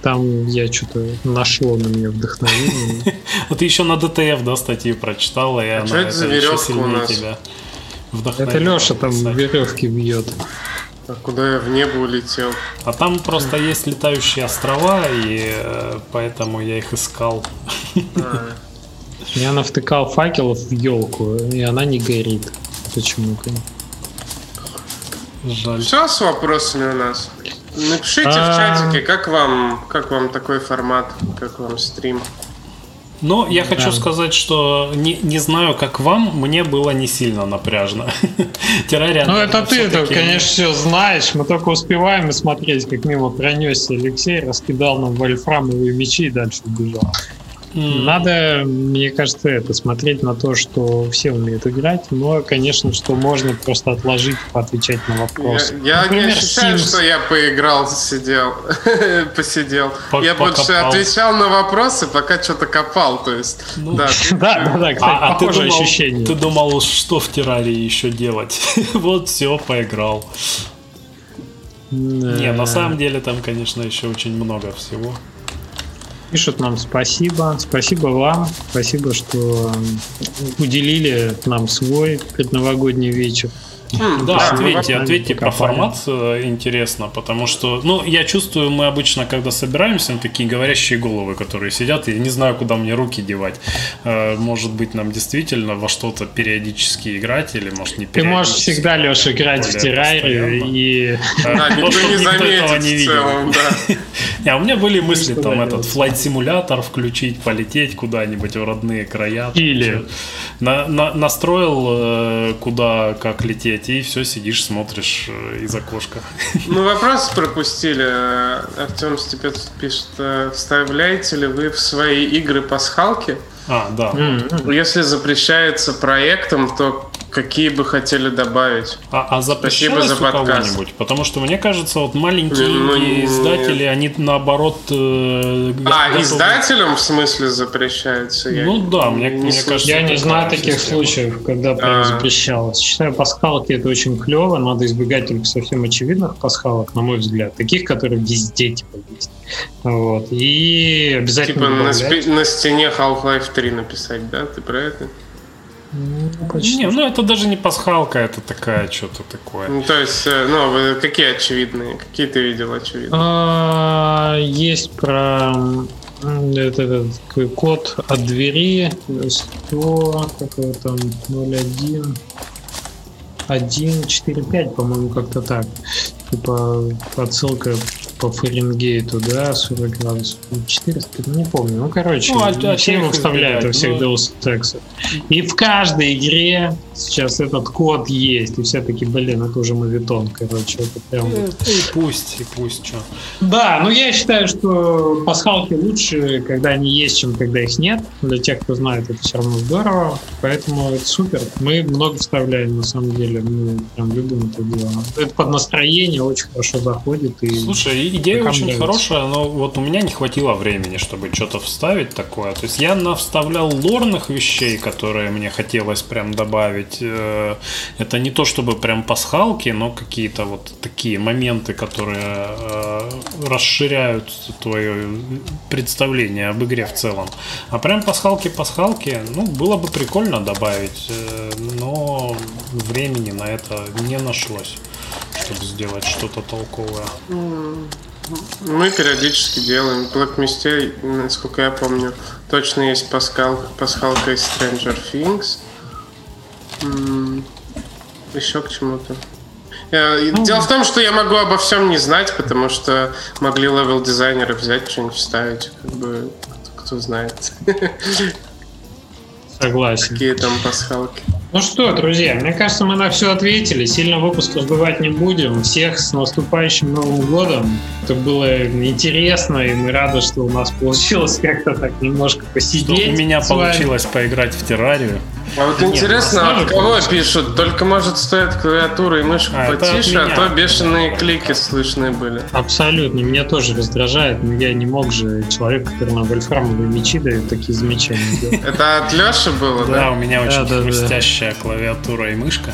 там я что-то нашло на меня вдохновение. [laughs] Вот ты еще на ДТФ, да, статью прочитала, и а она это еще сильнее тебя. Это Леша там веревки бьет. А куда я в небо улетел? А там просто есть летающие острова, и э, поэтому я их искал. А. Я навтыкал факелов в елку, и она не горит. Почему-то. Жаль. Все с вопросами у нас. Напишите в чатике, как вам, как вам такой формат, как вам стрим. Но я хочу да. сказать, что не, не знаю, как вам, мне было не сильно напряжно. [laughs] Террария. Ну, это ты, это, конечно, все знаешь. Мы только успеваем смотреть, как мимо пронесся Алексей, раскидал нам вольфрамовые мечи и дальше убежал. Надо, мне кажется, это смотреть на то, что все умеют играть, но, конечно, что можно просто отложить, поотвечать на вопросы. Я, я Например, не ощущаю, Sims. что я поиграл, сидел, [laughs] посидел. По я покопал. больше отвечал на вопросы, пока что-то копал, то есть. Ну, да, [laughs] да, да, да, кстати, а, похожее а ты думал, ощущение. Ты думал, что в террарии еще делать? [laughs] вот все, поиграл. Не, на самом деле там, конечно, еще очень много всего. Пишут нам спасибо. Спасибо вам. Спасибо, что уделили нам свой предновогодний вечер. Mm, да, ответьте, ответьте про формат э, интересно, потому что, ну, я чувствую, мы обычно, когда собираемся, на такие говорящие головы, которые сидят, я не знаю, куда мне руки девать. Э, может быть, нам действительно во что-то периодически играть, или может не Ты можешь всегда, Леша, играть в террарию и... Да, [laughs] никто не заметит в целом, да. [laughs] А у меня были мысли, там, этот, флайт-симулятор включить, полететь куда-нибудь в родные края. Или... Настроил, э, куда, как лететь и все, сидишь, смотришь э, из окошка. [laughs] Ну, вопрос пропустили. Артем Степец пишет, э, вставляете ли вы в свои игры пасхалки? А, да. Если запрещается проектом, то какие бы хотели добавить. А, а Спасибо за подкаст. Потому что мне кажется, вот маленькие ну, издатели, они наоборот. Э, а готовы... издателям в смысле запрещается? Я ну да, мне, не мне кажется. Я не знаю таких система. случаев, когда прям а... запрещалось. Считаю, пасхалки это очень клево, надо избегать только совсем очевидных пасхалок, на мой взгляд, таких, которые везде типа есть. Вот. И обязательно. Типа на, спи- на стене Half-Life 3 написать, да? Ты про это? Ну, почти. Не, ну это даже не пасхалка, это такая что-то такое. Ну, то есть, э, ну, какие очевидные? Какие ты видел очевидные? А, есть про этот, этот код от двери 100, какой там 01 1, 4, 5, по-моему, как-то так. Типа отсылка по Фаренгейту, да, 40 градусов, 400, не помню. Ну, короче, ну, а, все его вставляют во всех ну... Deus Ex. И в каждой игре сейчас этот код есть, и все таки блин, это уже мовитон, короче, это прям... И, пусть, и пусть, что. Да, ну я считаю, что пасхалки лучше, когда они есть, чем когда их нет. Для тех, кто знает, это все равно здорово, поэтому это супер. Мы много вставляем, на самом деле, мы прям любим это дело. Это под настроение очень хорошо заходит. И... Слушай, идея очень нравится. хорошая, но вот у меня не хватило времени, чтобы что-то вставить такое. То есть я навставлял лорных вещей, которые мне хотелось прям добавить. Э, это не то чтобы прям пасхалки, но какие-то вот такие моменты, которые э, расширяют твое представление об игре в целом. А прям пасхалки-пасхалки, ну, было бы прикольно добавить, э, но времени на это не нашлось чтобы сделать что-то толковое. Мы периодически делаем. В Mist, насколько я помню, точно есть пасхал, пасхалка из Stranger Things. Еще к чему-то. Ну, Дело в том, что я могу обо всем не знать, потому что могли level дизайнеры взять, что-нибудь вставить, как бы кто, кто знает. [laughs] Согласен. Какие там пасхалки. Ну что, друзья, мне кажется, мы на все ответили. Сильно выпуск разбивать не будем. Всех с наступающим Новым годом. Это было интересно, и мы рады, что у нас получилось как-то так немножко посидеть. Что у меня получилось поиграть в террарию. А вот Нет, интересно, от кого получилось. пишут? Только может стоит клавиатура и мышку а, потише, а то бешеные клики слышны были. Абсолютно, меня тоже раздражает, но я не мог же человек, который на вольфрамовые мечи дает такие замечания. Это от Леши было, да? Да, у меня очень хрустящая клавиатура и мышка.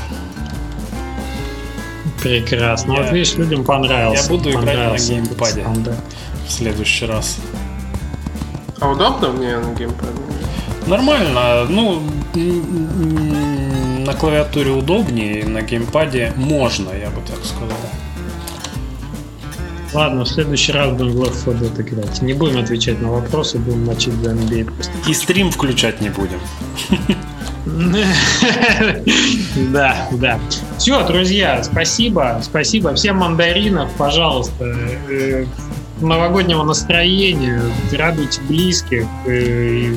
Прекрасно. Вот видишь, людям понравилось. Я буду играть на геймпаде в следующий раз. А удобно мне на геймпаде? Нормально. Ну, на клавиатуре удобнее, на геймпаде можно, я бы так сказал. Ладно, в следующий раз будем в Left 4 Dead играть. Не будем отвечать на вопросы, будем мочить за NBA просто. И стрим включать не будем. [laughs] Да, да. Все, друзья, спасибо. Спасибо всем мандаринов, пожалуйста. Новогоднего настроения, радуйте близких, э,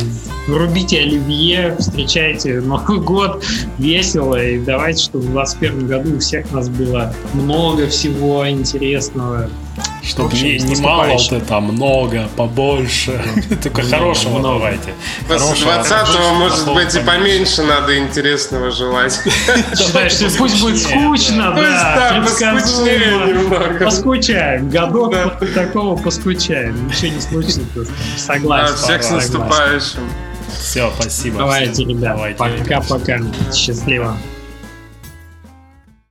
рубите оливье, встречайте Новый год весело, и давайте, чтобы в 2021 году у всех нас было много всего интересного. Чтобы не, не мало вот это, а много, побольше. [laughs] Только хорошего много. давайте. После Хорошего, 20-го, может быть, и поменьше надо интересного желать. [laughs] Пусть будет скучно, да, предсказуемо. Поскучаем. Годок такого поскучаем. Ничего не случится. Согласен. Всех с наступающим. Все, спасибо. Давайте, ребят. Пока-пока. Счастливо.